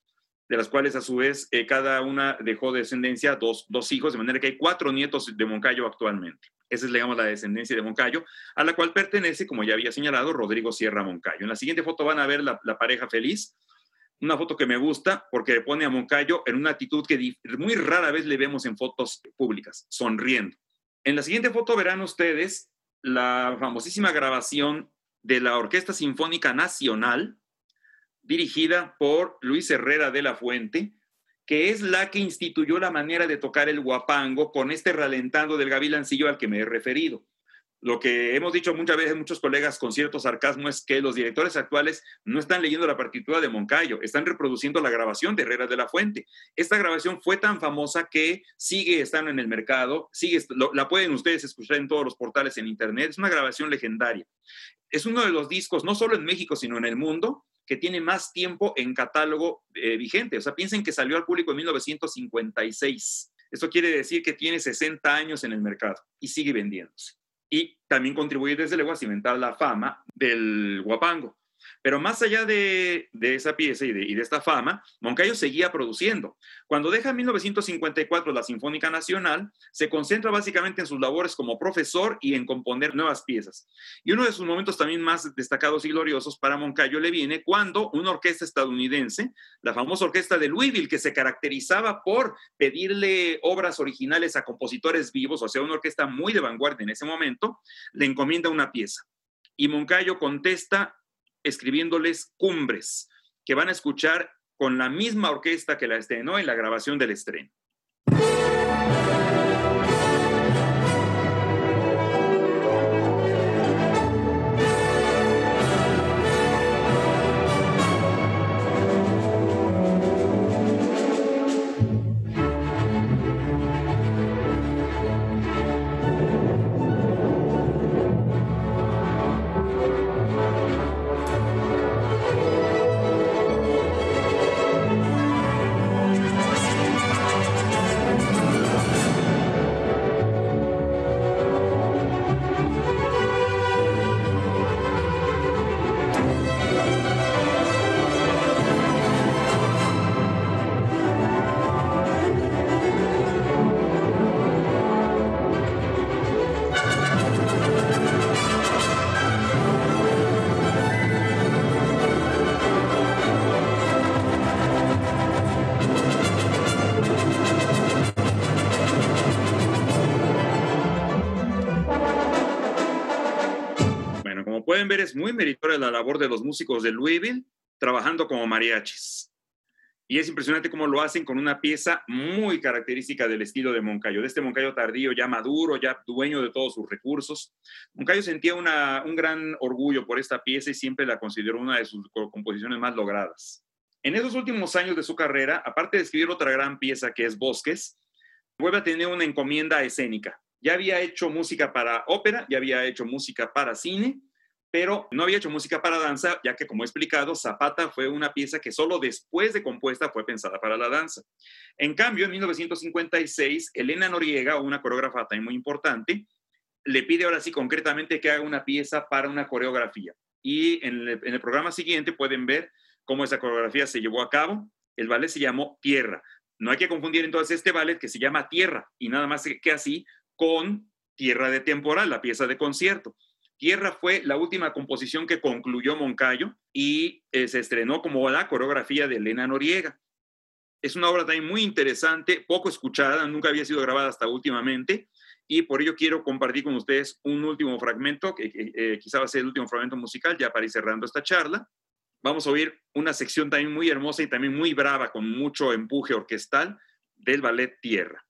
de las cuales a su vez cada una dejó descendencia, dos, dos hijos, de manera que hay cuatro nietos de Moncayo actualmente. Esa es, digamos, la descendencia de Moncayo, a la cual pertenece, como ya había señalado, Rodrigo Sierra Moncayo. En la siguiente foto van a ver la, pareja feliz, una foto que me gusta porque pone a Moncayo en una actitud que muy rara vez le vemos en fotos públicas, sonriendo. En la siguiente foto verán ustedes la famosísima grabación de la Orquesta Sinfónica Nacional, dirigida por Luis Herrera de la Fuente, que es la que instituyó la manera de tocar el guapango con este ralentando del gavilancillo al que me he referido. Lo que hemos dicho muchas veces muchos colegas con cierto sarcasmo es que los directores actuales no están leyendo la partitura de Moncayo, están reproduciendo la grabación de Herrera de la Fuente. Esta grabación fue tan famosa que sigue estando en el mercado, sigue, la pueden ustedes escuchar en todos los portales en internet, es una grabación legendaria. Es uno de los discos, no solo en México, sino en el mundo, que tiene más tiempo en catálogo eh, vigente. O sea, piensen que salió al público en 1956. Esto quiere decir que tiene 60 años en el mercado y sigue vendiéndose. Y también contribuye desde luego a cimentar la fama del guapango. Pero más allá de, esa pieza y de, esta fama, Moncayo seguía produciendo. Cuando deja en 1954 la Sinfónica Nacional, se concentra básicamente en sus labores como profesor y en componer nuevas piezas. Y uno de sus momentos también más destacados y gloriosos para Moncayo le viene cuando una orquesta estadounidense, la famosa orquesta de Louisville, que se caracterizaba por pedirle obras originales a compositores vivos, o sea, una orquesta muy de vanguardia en ese momento, le encomienda una pieza. Y Moncayo contesta escribiéndoles cumbres que van a escuchar con la misma orquesta que la estrenó en la grabación del estreno. Pueden ver, es muy meritoria la labor de los músicos de Louisville trabajando como mariachis. y es impresionante cómo lo hacen con una pieza muy característica del estilo de Moncayo, de este Moncayo tardío, ya maduro, ya dueño de todos sus recursos. Moncayo sentía un gran orgullo por esta pieza y siempre la consideró una de sus composiciones más logradas. En esos últimos años de su carrera, aparte de escribir otra gran pieza que es Bosques, vuelve a tener una encomienda escénica. Ya había hecho música para ópera, ya había hecho música para cine, pero no había hecho música para danza, ya que, como he explicado, Zapata fue una pieza que solo después de compuesta fue pensada para la danza. En cambio, en 1956, Elena Noriega, una coreógrafa también muy importante, le pide ahora sí concretamente que haga una pieza para una coreografía. Y en el, programa siguiente pueden ver cómo esa coreografía se llevó a cabo. El ballet se llamó Tierra. No hay que confundir entonces este ballet que se llama Tierra y nada más que así con Tierra de Temporal, la pieza de concierto. Tierra fue la última composición que concluyó Moncayo y eh, se estrenó como la coreografía de Elena Noriega. Es una obra también muy interesante, poco escuchada, nunca había sido grabada hasta últimamente y por ello quiero compartir con ustedes un último fragmento, que eh, quizá va a ser el último fragmento musical, ya para ir cerrando esta charla. Vamos a oír una sección también muy hermosa y también muy brava, con mucho empuje orquestal del ballet Tierra.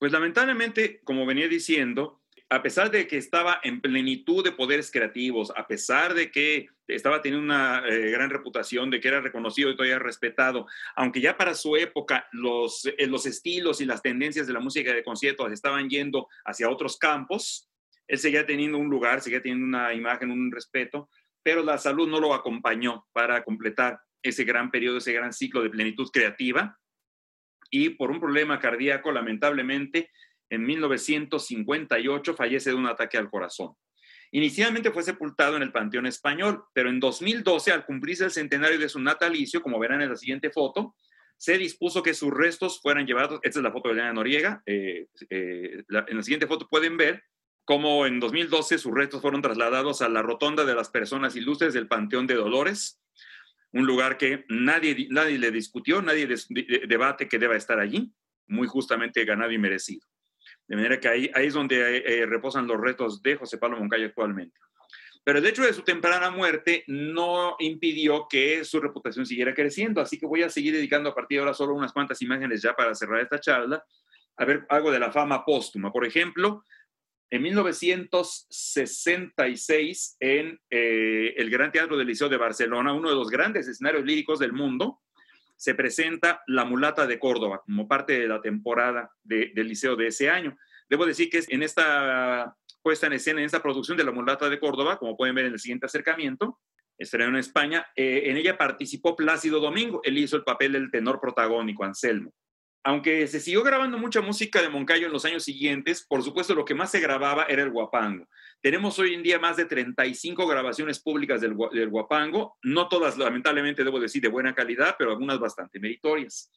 Pues lamentablemente, como venía diciendo, a pesar de que estaba en plenitud de poderes creativos, a pesar de que estaba teniendo una eh, gran reputación, de que era reconocido y todavía respetado, aunque ya para su época los, eh, los estilos y las tendencias de la música de conciertos estaban yendo hacia otros campos, él seguía teniendo un lugar, seguía teniendo una imagen, un respeto, pero la salud no lo acompañó para completar ese gran periodo, ese gran ciclo de plenitud creativa y por un problema cardíaco, lamentablemente, en 1958 fallece de un ataque al corazón. Inicialmente fue sepultado en el Panteón Español, pero en 2012, al cumplirse el centenario de su natalicio, como verán en la siguiente foto, se dispuso que sus restos fueran llevados, esta es la foto de Elena Noriega, eh, eh, en la siguiente foto pueden ver cómo en 2012 sus restos fueron trasladados a la Rotonda de las Personas Ilustres del Panteón de Dolores, un lugar que nadie, nadie le discutió, nadie debate que deba estar allí, muy justamente ganado y merecido. De manera que ahí, ahí es donde eh, reposan los retos de José Pablo Moncayo actualmente. Pero el hecho de su temprana muerte no impidió que su reputación siguiera creciendo, así que voy a seguir dedicando a partir de ahora solo unas cuantas imágenes ya para cerrar esta charla, a ver algo de la fama póstuma. Por ejemplo, en 1966, en eh, el Gran Teatro del Liceo de Barcelona, uno de los grandes escenarios líricos del mundo, se presenta La Mulata de Córdoba como parte de la temporada del liceo de ese año. Debo decir que en esta puesta en escena, en esta producción de La Mulata de Córdoba, como pueden ver en el siguiente acercamiento, estrenó en España, eh, en ella participó Plácido Domingo, él hizo el papel del tenor protagónico, Anselmo aunque se siguió grabando mucha música de Moncayo en los años siguientes, por supuesto lo que más se grababa era el guapango. Tenemos hoy en día más de 35 grabaciones públicas del, guapango, no todas lamentablemente debo decir de buena calidad, pero algunas bastante meritorias.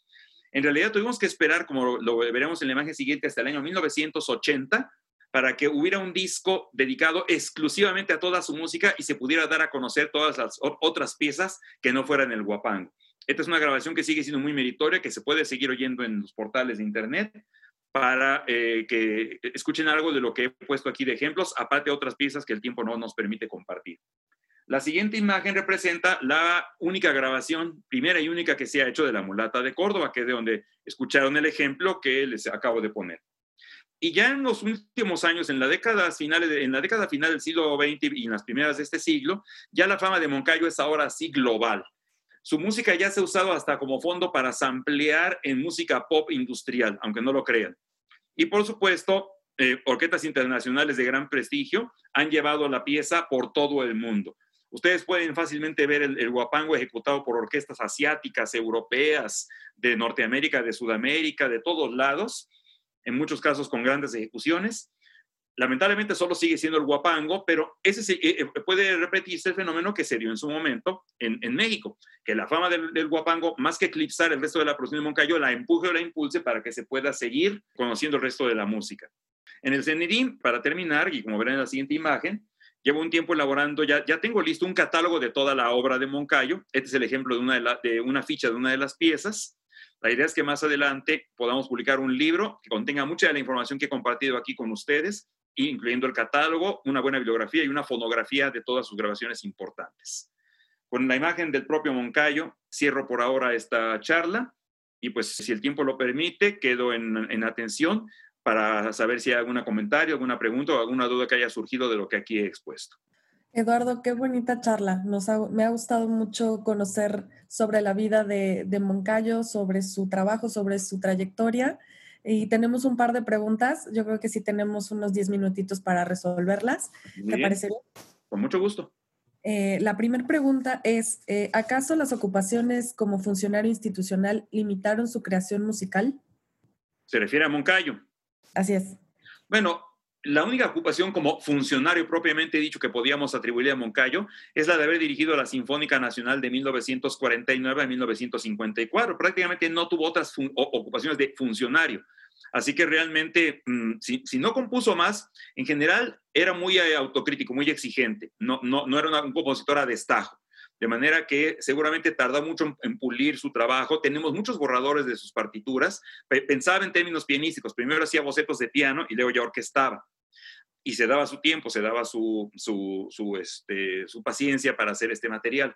En realidad tuvimos que esperar, como lo veremos en la imagen siguiente, hasta el año 1980 para que hubiera un disco dedicado exclusivamente a toda su música y se pudiera dar a conocer todas las otras piezas que no fueran el guapango. Esta es una grabación que sigue siendo muy meritoria, que se puede seguir oyendo en los portales de Internet para eh, que escuchen algo de lo que he puesto aquí de ejemplos, aparte de otras piezas que el tiempo no nos permite compartir. La siguiente imagen representa la única grabación, primera y única que se ha hecho de la mulata de Córdoba, que es de donde escucharon el ejemplo que les acabo de poner. Y ya en los últimos años, en la década, finales en la década final del siglo XX y en las primeras de este siglo, ya la fama de Moncayo es ahora así global Su música ya se ha usado hasta como fondo para samplear en música pop industrial, aunque no lo crean. Y por supuesto, eh, orquestas internacionales de gran prestigio han llevado la pieza por todo el mundo. Ustedes pueden fácilmente ver el, guapango ejecutado por orquestas asiáticas, europeas, de Norteamérica, de Sudamérica, de todos lados, en muchos casos con grandes ejecuciones. Lamentablemente solo sigue siendo el guapango, pero ese eh, eh, puede repetirse el fenómeno que se dio en su momento en, México, que la fama del, guapango, más que eclipsar el resto de la producción de Moncayo, la empuje o la impulse para que se pueda seguir conociendo el resto de la música. En el CENIDIM, para terminar, y como verán en la siguiente imagen, Llevo un tiempo elaborando, ya, ya tengo listo un catálogo de toda la obra de Moncayo. Este es el ejemplo de una, de, una ficha de una de las piezas. La idea es que más adelante podamos publicar un libro que contenga mucha de la información que he compartido aquí con ustedes, incluyendo el catálogo, una buena bibliografía y una fonografía de todas sus grabaciones importantes. Con la imagen del propio Moncayo, cierro por ahora esta charla y pues si el tiempo lo permite, quedo en, en atención para saber si hay algún comentario, alguna pregunta o alguna duda que haya surgido de lo que aquí he expuesto.
Eduardo, qué bonita charla. Nos me ha gustado mucho conocer sobre la vida de, Moncayo, sobre su trabajo, sobre su trayectoria. Y tenemos un par de preguntas. Yo creo que sí tenemos unos 10 minutitos para resolverlas. ¿Te parece bien?
Con mucho gusto.
Eh, la primera pregunta es, eh, ¿acaso las ocupaciones como funcionario institucional limitaron su creación musical?
Se refiere a Moncayo.
Así es.
Bueno, la única ocupación como funcionario propiamente dicho que podíamos atribuirle a Moncayo es la de haber dirigido la Sinfónica Nacional de 1949 a 1954. Prácticamente no tuvo otras ocupaciones de funcionario. Así que realmente, mm, si, no compuso más, en general era muy eh, autocrítico, muy exigente. No, no, no era un compositor a destajo de manera que seguramente tarda mucho en, pulir su trabajo. Tenemos muchos borradores de sus partituras. Pensaba en términos pianísticos, primero hacía bocetos de piano y luego ya orquestaba. Y se daba su tiempo, se daba su, su, su, este, su paciencia para hacer este material.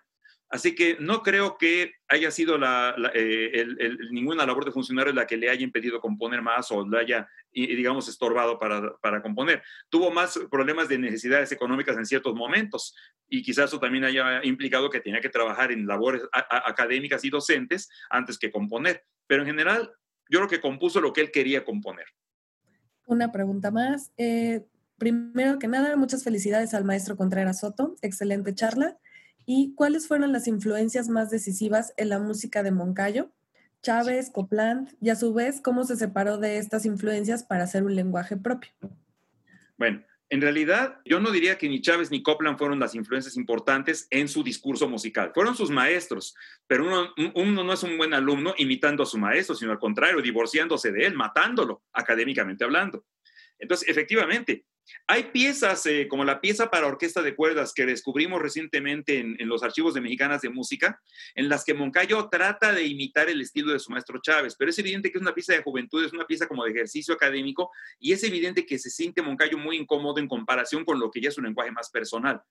Así que no creo que haya sido la, eh, ninguna labor de funcionario la que le haya impedido componer más o le haya, digamos, estorbado para, para, componer. Tuvo más problemas de necesidades económicas en ciertos momentos y quizás eso también haya implicado que tenía que trabajar en labores académicas y docentes antes que componer. Pero en general, yo creo que compuso lo que él quería componer.
Una pregunta más. Eh, primero que nada, muchas felicidades al maestro Contreras Soto. Excelente charla. ¿Y cuáles fueron las influencias más decisivas en la música de Moncayo? Chávez, Copland, y a su vez, ¿cómo se separó de estas influencias para hacer un lenguaje propio?
Bueno, en realidad, yo no diría que ni Chávez ni Copland fueron las influencias importantes en su discurso musical. Fueron sus maestros, pero uno, uno, no es un buen alumno imitando a su maestro, sino al contrario, divorciándose de él, matándolo, académicamente hablando. Entonces, efectivamente, hay piezas eh, como la pieza para orquesta de cuerdas que descubrimos recientemente en, los archivos de Mexicanas de Música, en las que Moncayo trata de imitar el estilo de su maestro Chávez, pero es evidente que es una pieza de juventud, es una pieza como de ejercicio académico y es evidente que se siente Moncayo muy incómodo en comparación con lo que ya es un lenguaje más personal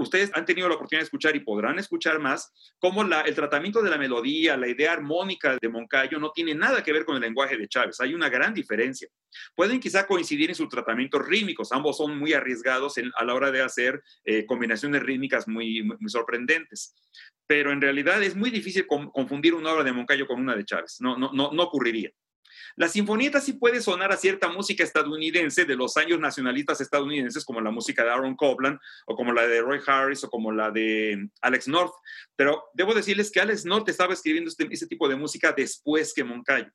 ustedes han tenido la oportunidad de escuchar y podrán escuchar más cómo el tratamiento de la melodía, la idea armónica de Moncayo no tiene nada que ver con el lenguaje de Chávez. Hay una gran diferencia. Pueden quizá coincidir en sus tratamientos rítmicos. Ambos son muy arriesgados a la hora de hacer eh, combinaciones rítmicas muy, sorprendentes. Pero en realidad es muy difícil confundir una obra de Moncayo con una de Chávez. No, no, no, no ocurriría. La sinfonieta sí puede sonar a cierta música estadounidense de los años nacionalistas estadounidenses, como la música de Aaron Copland, o como la de Roy Harris, o como la de Alex North. Pero debo decirles que Alex North estaba escribiendo este, ese tipo de música después que Moncayo.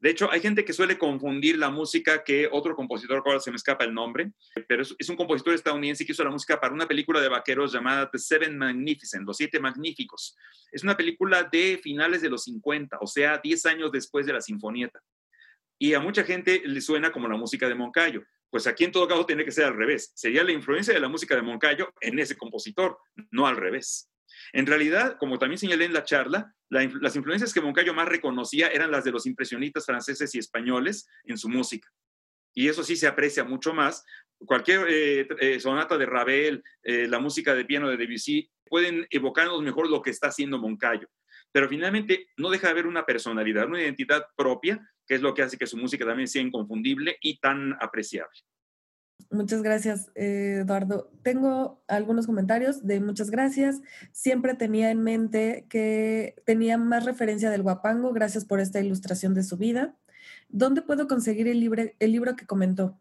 De hecho, hay gente que suele confundir la música que otro compositor, ahora se me escapa el nombre, pero es, un compositor estadounidense que hizo la música para una película de vaqueros llamada The Seven Magnificent, Los Siete Magníficos. Es una película de finales de los 50, o sea, 10 años después de la Sinfonieta y a mucha gente le suena como la música de Moncayo. Pues aquí en todo caso tiene que ser al revés. Sería la influencia de la música de Moncayo en ese compositor, no al revés. En realidad, como también señalé en la charla, las influencias que Moncayo más reconocía eran las de los impresionistas franceses y españoles en su música. Y eso sí se aprecia mucho más. Cualquier eh, eh, sonata de Ravel, eh, la música de piano de Debussy, pueden evocarnos mejor lo que está haciendo Moncayo. Pero finalmente no deja de haber una personalidad, una identidad propia que es lo que hace que su música también sea inconfundible y tan apreciable.
Muchas gracias, eh, Eduardo. Tengo algunos comentarios de muchas gracias. Siempre tenía en mente que tenía más referencia del guapango. Gracias por esta ilustración de su vida. ¿Dónde puedo conseguir el, el libro que comentó?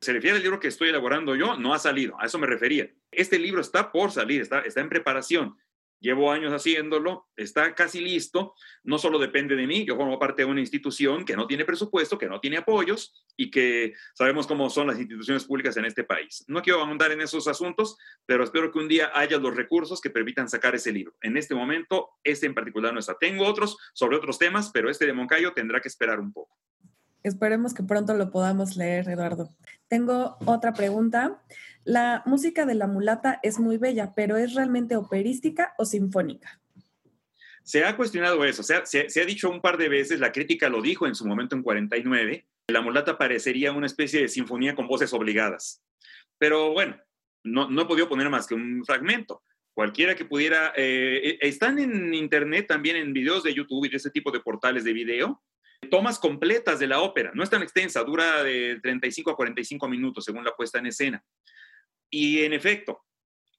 Se refiere al libro que estoy elaborando yo, no ha salido, a eso me refería. Este libro está por salir, está, está en preparación. Llevo años haciéndolo, está casi listo, no solo depende de mí, yo formo parte de una institución que no tiene presupuesto, que no tiene apoyos y que sabemos cómo son las instituciones públicas en este país. No quiero ahondar en esos asuntos, pero espero que un día haya los recursos que permitan sacar ese libro. En este momento, este en particular no está. Tengo otros sobre otros temas, pero este de Moncayo tendrá que esperar un poco.
Esperemos que pronto lo podamos leer, Eduardo. Tengo otra pregunta. La música de la mulata es muy bella, pero ¿es realmente operística o sinfónica?
Se ha cuestionado eso, se ha, dicho un par de veces, la crítica lo dijo en su momento en 49, la mulata parecería una especie de sinfonía con voces obligadas. Pero bueno, no, no he podido poner más que un fragmento. Cualquiera que pudiera, eh, eh, están en internet también en videos de YouTube y de ese tipo de portales de video, tomas completas de la ópera. No es tan extensa, dura de 35 a 45 minutos según la puesta en escena. Y en efecto,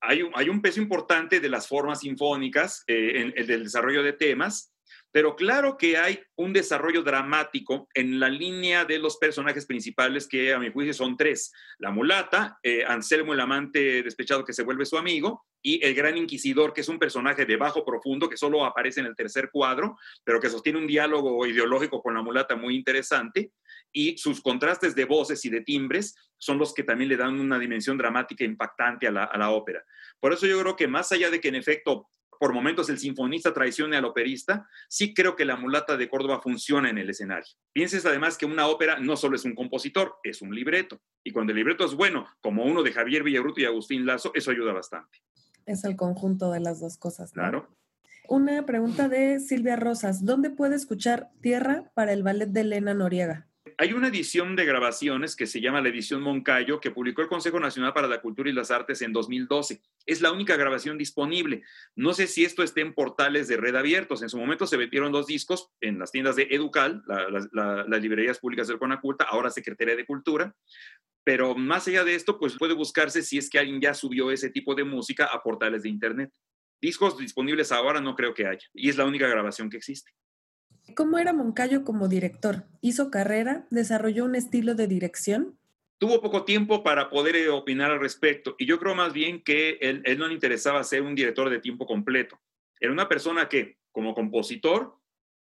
hay un, hay un peso importante de las formas sinfónicas, eh, en, el desarrollo de temas, pero claro que hay un desarrollo dramático en la línea de los personajes principales, que a mi juicio son tres. La mulata, eh, Anselmo el amante despechado que se vuelve su amigo, y el gran inquisidor, que es un personaje de bajo profundo, que solo aparece en el tercer cuadro, pero que sostiene un diálogo ideológico con la mulata muy interesante, y sus contrastes de voces y de timbres son los que también le dan una dimensión dramática impactante a la, a la ópera. Por eso yo creo que más allá de que en efecto por momentos el sinfonista traicione al operista, sí creo que la mulata de Córdoba funciona en el escenario. Pienses además que una ópera no solo es un compositor, es un libreto. Y cuando el libreto es bueno, como uno de Javier Villabruto y Agustín Lazo, eso ayuda bastante.
Es el conjunto de las dos cosas.
Claro.
Una pregunta de Silvia Rosas. ¿Dónde puede escuchar Tierra para el ballet de Elena Noriega?
Hay una edición de grabaciones que se llama la edición Moncayo, que publicó el Consejo Nacional para la Cultura y las Artes en 2012. Es la única grabación disponible. No sé si esto esté en portales de red abiertos. En su momento se vendieron dos discos en las tiendas de Educal, las librerías públicas del Conaculta, ahora Secretaría de Cultura. Pero más allá de esto, pues puede buscarse si es que alguien ya subió ese tipo de música a portales de Internet. Discos disponibles ahora no creo que haya. Y es la única grabación que existe.
¿Cómo era Moncayo como director? ¿Hizo carrera? ¿Desarrolló un estilo de dirección?
Tuvo poco tiempo para poder eh, opinar al respecto y yo creo más bien que él, no le interesaba ser un director de tiempo completo. Era una persona que, como compositor,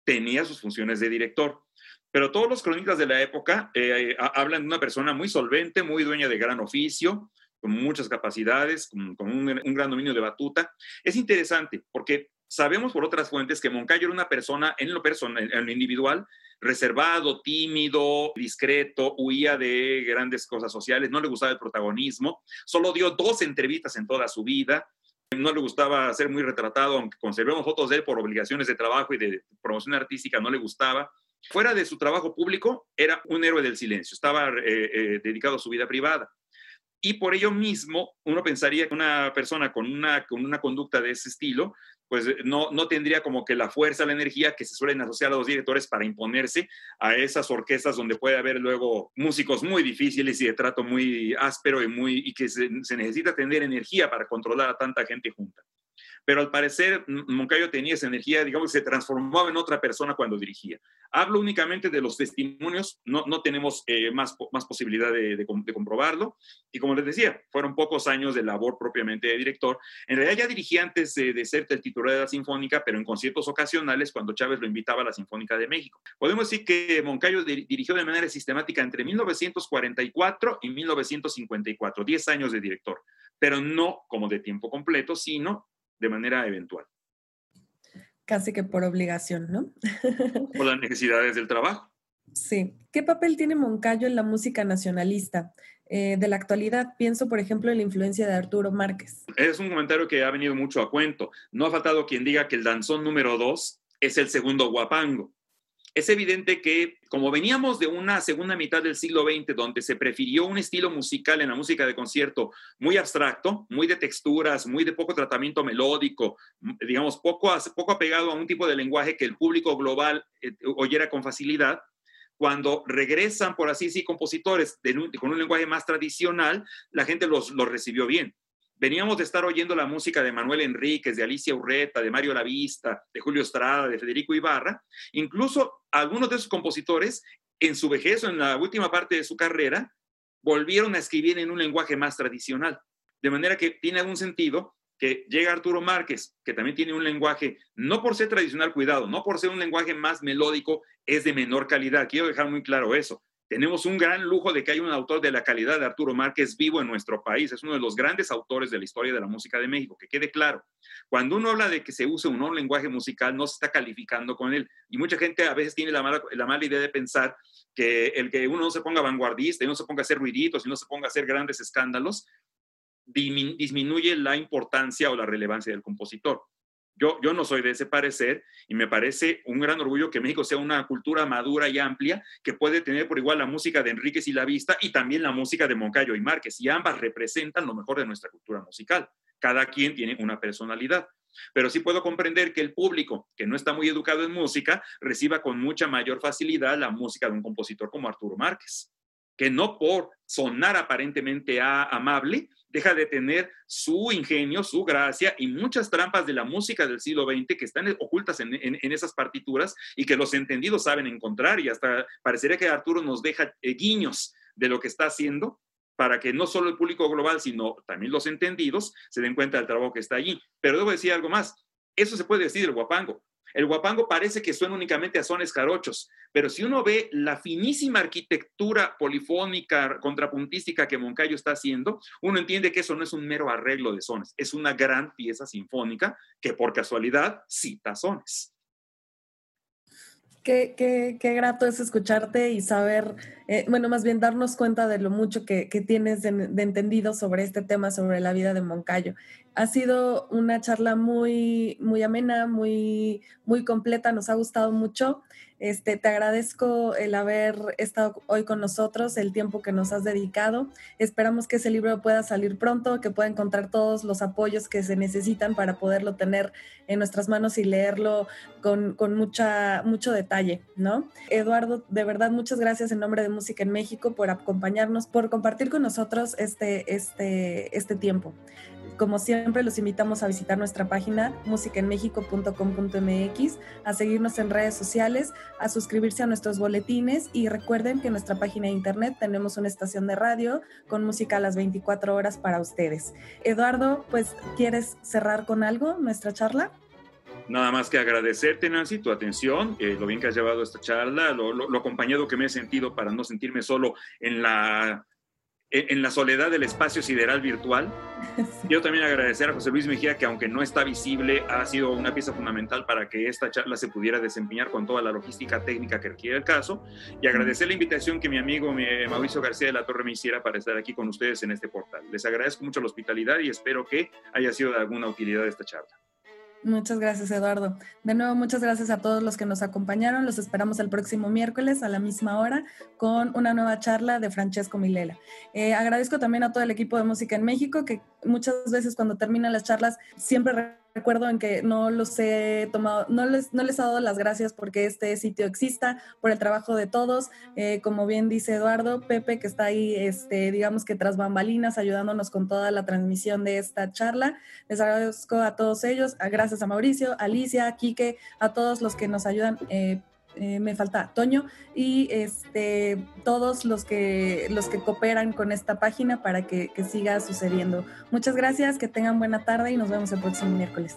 tenía sus funciones de director. Pero todos los cronistas de la época eh, hablan de una persona muy solvente, muy dueña de gran oficio, con muchas capacidades, con, un, gran dominio de batuta. Es interesante porque Sabemos por otras fuentes que Moncayo era una persona en lo personal, en lo individual, reservado, tímido, discreto, huía de grandes cosas sociales, no le gustaba el protagonismo, solo dio dos entrevistas en toda su vida, no le gustaba ser muy retratado, aunque conservemos fotos de él por obligaciones de trabajo y de promoción artística, no le gustaba. Fuera de su trabajo público, era un héroe del silencio, estaba eh, eh, dedicado a su vida privada. Y por ello mismo, uno pensaría que una persona con una, con una conducta de ese estilo pues eh, no, no tendría como que la fuerza, la energía que se suelen asociar a los directores para imponerse a esas orquestas donde puede haber luego músicos muy difíciles y de trato muy áspero y, muy, y que se, se necesita tener energía para controlar a tanta gente junta pero al parecer Moncayo tenía esa energía, digamos, se transformaba en otra persona cuando dirigía. Hablo únicamente de los testimonios, no, no tenemos eh, más, más posibilidad de, de, de, comprobarlo, y como les decía, fueron pocos años de labor propiamente de director. En realidad ya dirigía antes de, de ser el titular de la Sinfónica, pero en conciertos ocasionales cuando Chávez lo invitaba a la Sinfónica de México. Podemos decir que Moncayo dirigió de manera sistemática entre 1944 y 1954, 10 años de director, pero no como de tiempo completo, sino de manera eventual.
Casi que por obligación, ¿no?
por las necesidades del trabajo.
Sí. ¿Qué papel tiene Moncayo en la música nacionalista? Eh, de la actualidad, pienso, por ejemplo, en la influencia de Arturo Márquez.
Es un comentario que ha venido mucho a cuento. No ha faltado quien diga que el danzón número dos es el segundo guapango es evidente que como veníamos de una segunda mitad del siglo XX donde se prefirió un estilo musical en la música de concierto muy abstracto, muy de texturas, muy de poco tratamiento melódico, digamos, poco, poco apegado a un tipo de lenguaje que el público global eh, oyera con facilidad, cuando regresan, por así decir, compositores con un lenguaje más tradicional, la gente los, los recibió bien. Veníamos de estar oyendo la música de Manuel Enríquez, de Alicia Urreta, de Mario Lavista, de Julio Estrada, de Federico Ibarra. Incluso algunos de esos compositores, en su vejez o en la última parte de su carrera, volvieron a escribir en un lenguaje más tradicional. De manera que tiene algún sentido que llega Arturo Márquez, que también tiene un lenguaje, no por ser tradicional, cuidado, no por ser un lenguaje más melódico, es de menor calidad. Quiero dejar muy claro eso. Tenemos un gran lujo de que hay un autor de la calidad de Arturo Márquez vivo en nuestro país. Es uno de los grandes autores de la historia de la música de México, que quede claro. Cuando uno habla de que se use un lenguaje musical, no se está calificando con él. Y mucha gente a veces tiene la mala, la mala idea de pensar que el que uno no se ponga vanguardista y no se ponga a hacer ruiditos y no se ponga a hacer grandes escándalos, disminuye la importancia o la relevancia del compositor. Yo, no soy de ese parecer y me parece un gran orgullo que México sea una cultura madura y amplia que puede tener por igual la música de Enríquez y La Vista y también la música de Moncayo y Márquez y ambas representan lo mejor de nuestra cultura musical. Cada quien tiene una personalidad. Pero sí puedo comprender que el público que no está muy educado en música reciba con mucha mayor facilidad la música de un compositor como Arturo Márquez, que no por sonar aparentemente amable, deja de tener su ingenio, su gracia y muchas trampas de la música del siglo XX que están ocultas en, esas partituras y que los entendidos saben encontrar y hasta parecería que Arturo nos deja eh, guiños de lo que está haciendo para que no solo el público global, sino también los entendidos se den cuenta del trabajo que está allí. Pero debo decir algo más, eso se puede decir del guapango. El guapango parece que suena únicamente a sones jarochos, pero si uno ve la finísima arquitectura polifónica, contrapuntística que Moncayo está haciendo, uno entiende que eso no es un mero arreglo de sones, es una gran pieza sinfónica que por casualidad cita sones.
Qué, qué, qué, grato es escucharte y saber, eh, bueno, más bien darnos cuenta de lo mucho que, que tienes de, de, entendido sobre este tema, sobre la vida de Moncayo. Ha sido una charla muy, muy amena, muy, muy completa, nos ha gustado mucho. Este, te agradezco el haber estado hoy con nosotros, el tiempo que nos has dedicado. Esperamos que ese libro pueda salir pronto, que pueda encontrar todos los apoyos que se necesitan para poderlo tener en nuestras manos y leerlo con, con mucha, mucho detalle, ¿no? Eduardo, de verdad, muchas gracias en nombre de Música en México por acompañarnos, por compartir con nosotros este, este, este tiempo. Como siempre, los invitamos a visitar nuestra página musicaenmexico.com.mx, a seguirnos en redes sociales, a suscribirse a nuestros boletines y recuerden que en nuestra página de internet tenemos una estación de radio con música a las 24 horas para ustedes. Eduardo, pues, ¿quieres cerrar con algo nuestra charla?
Nada más que agradecerte, Nancy, tu atención, eh, lo bien que has llevado esta charla, lo acompañado que me he sentido para no sentirme solo en la en la soledad del espacio sideral virtual. Quiero también agradecer a José Luis Mejía, que aunque no está visible, ha sido una pieza fundamental para que esta charla se pudiera desempeñar con toda la logística técnica que requiere el caso. Y agradecer la invitación que mi amigo Mauricio García de la Torre me hiciera para estar aquí con ustedes en este portal. Les agradezco mucho la hospitalidad y espero que haya sido de alguna utilidad esta charla.
Muchas gracias, Eduardo. De nuevo, muchas gracias a todos los que nos acompañaron. Los esperamos el próximo miércoles a la misma hora con una nueva charla de Francesco Milela. Eh, agradezco también a todo el equipo de Música en México, que muchas veces cuando terminan las charlas siempre recuerdo en que no los he tomado, no les, no les he dado las gracias porque este sitio exista, por el trabajo de todos. Eh, como bien dice Eduardo, Pepe, que está ahí, este, digamos que tras bambalinas, ayudándonos con toda la transmisión de esta charla. Les agradezco a todos ellos, a, gracias a Mauricio, Alicia, a Quique, a todos los que nos ayudan. Eh, eh, me falta Toño y este, todos los que, los que cooperan con esta página para que, que siga sucediendo. Muchas gracias, que tengan buena tarde y nos vemos el próximo miércoles.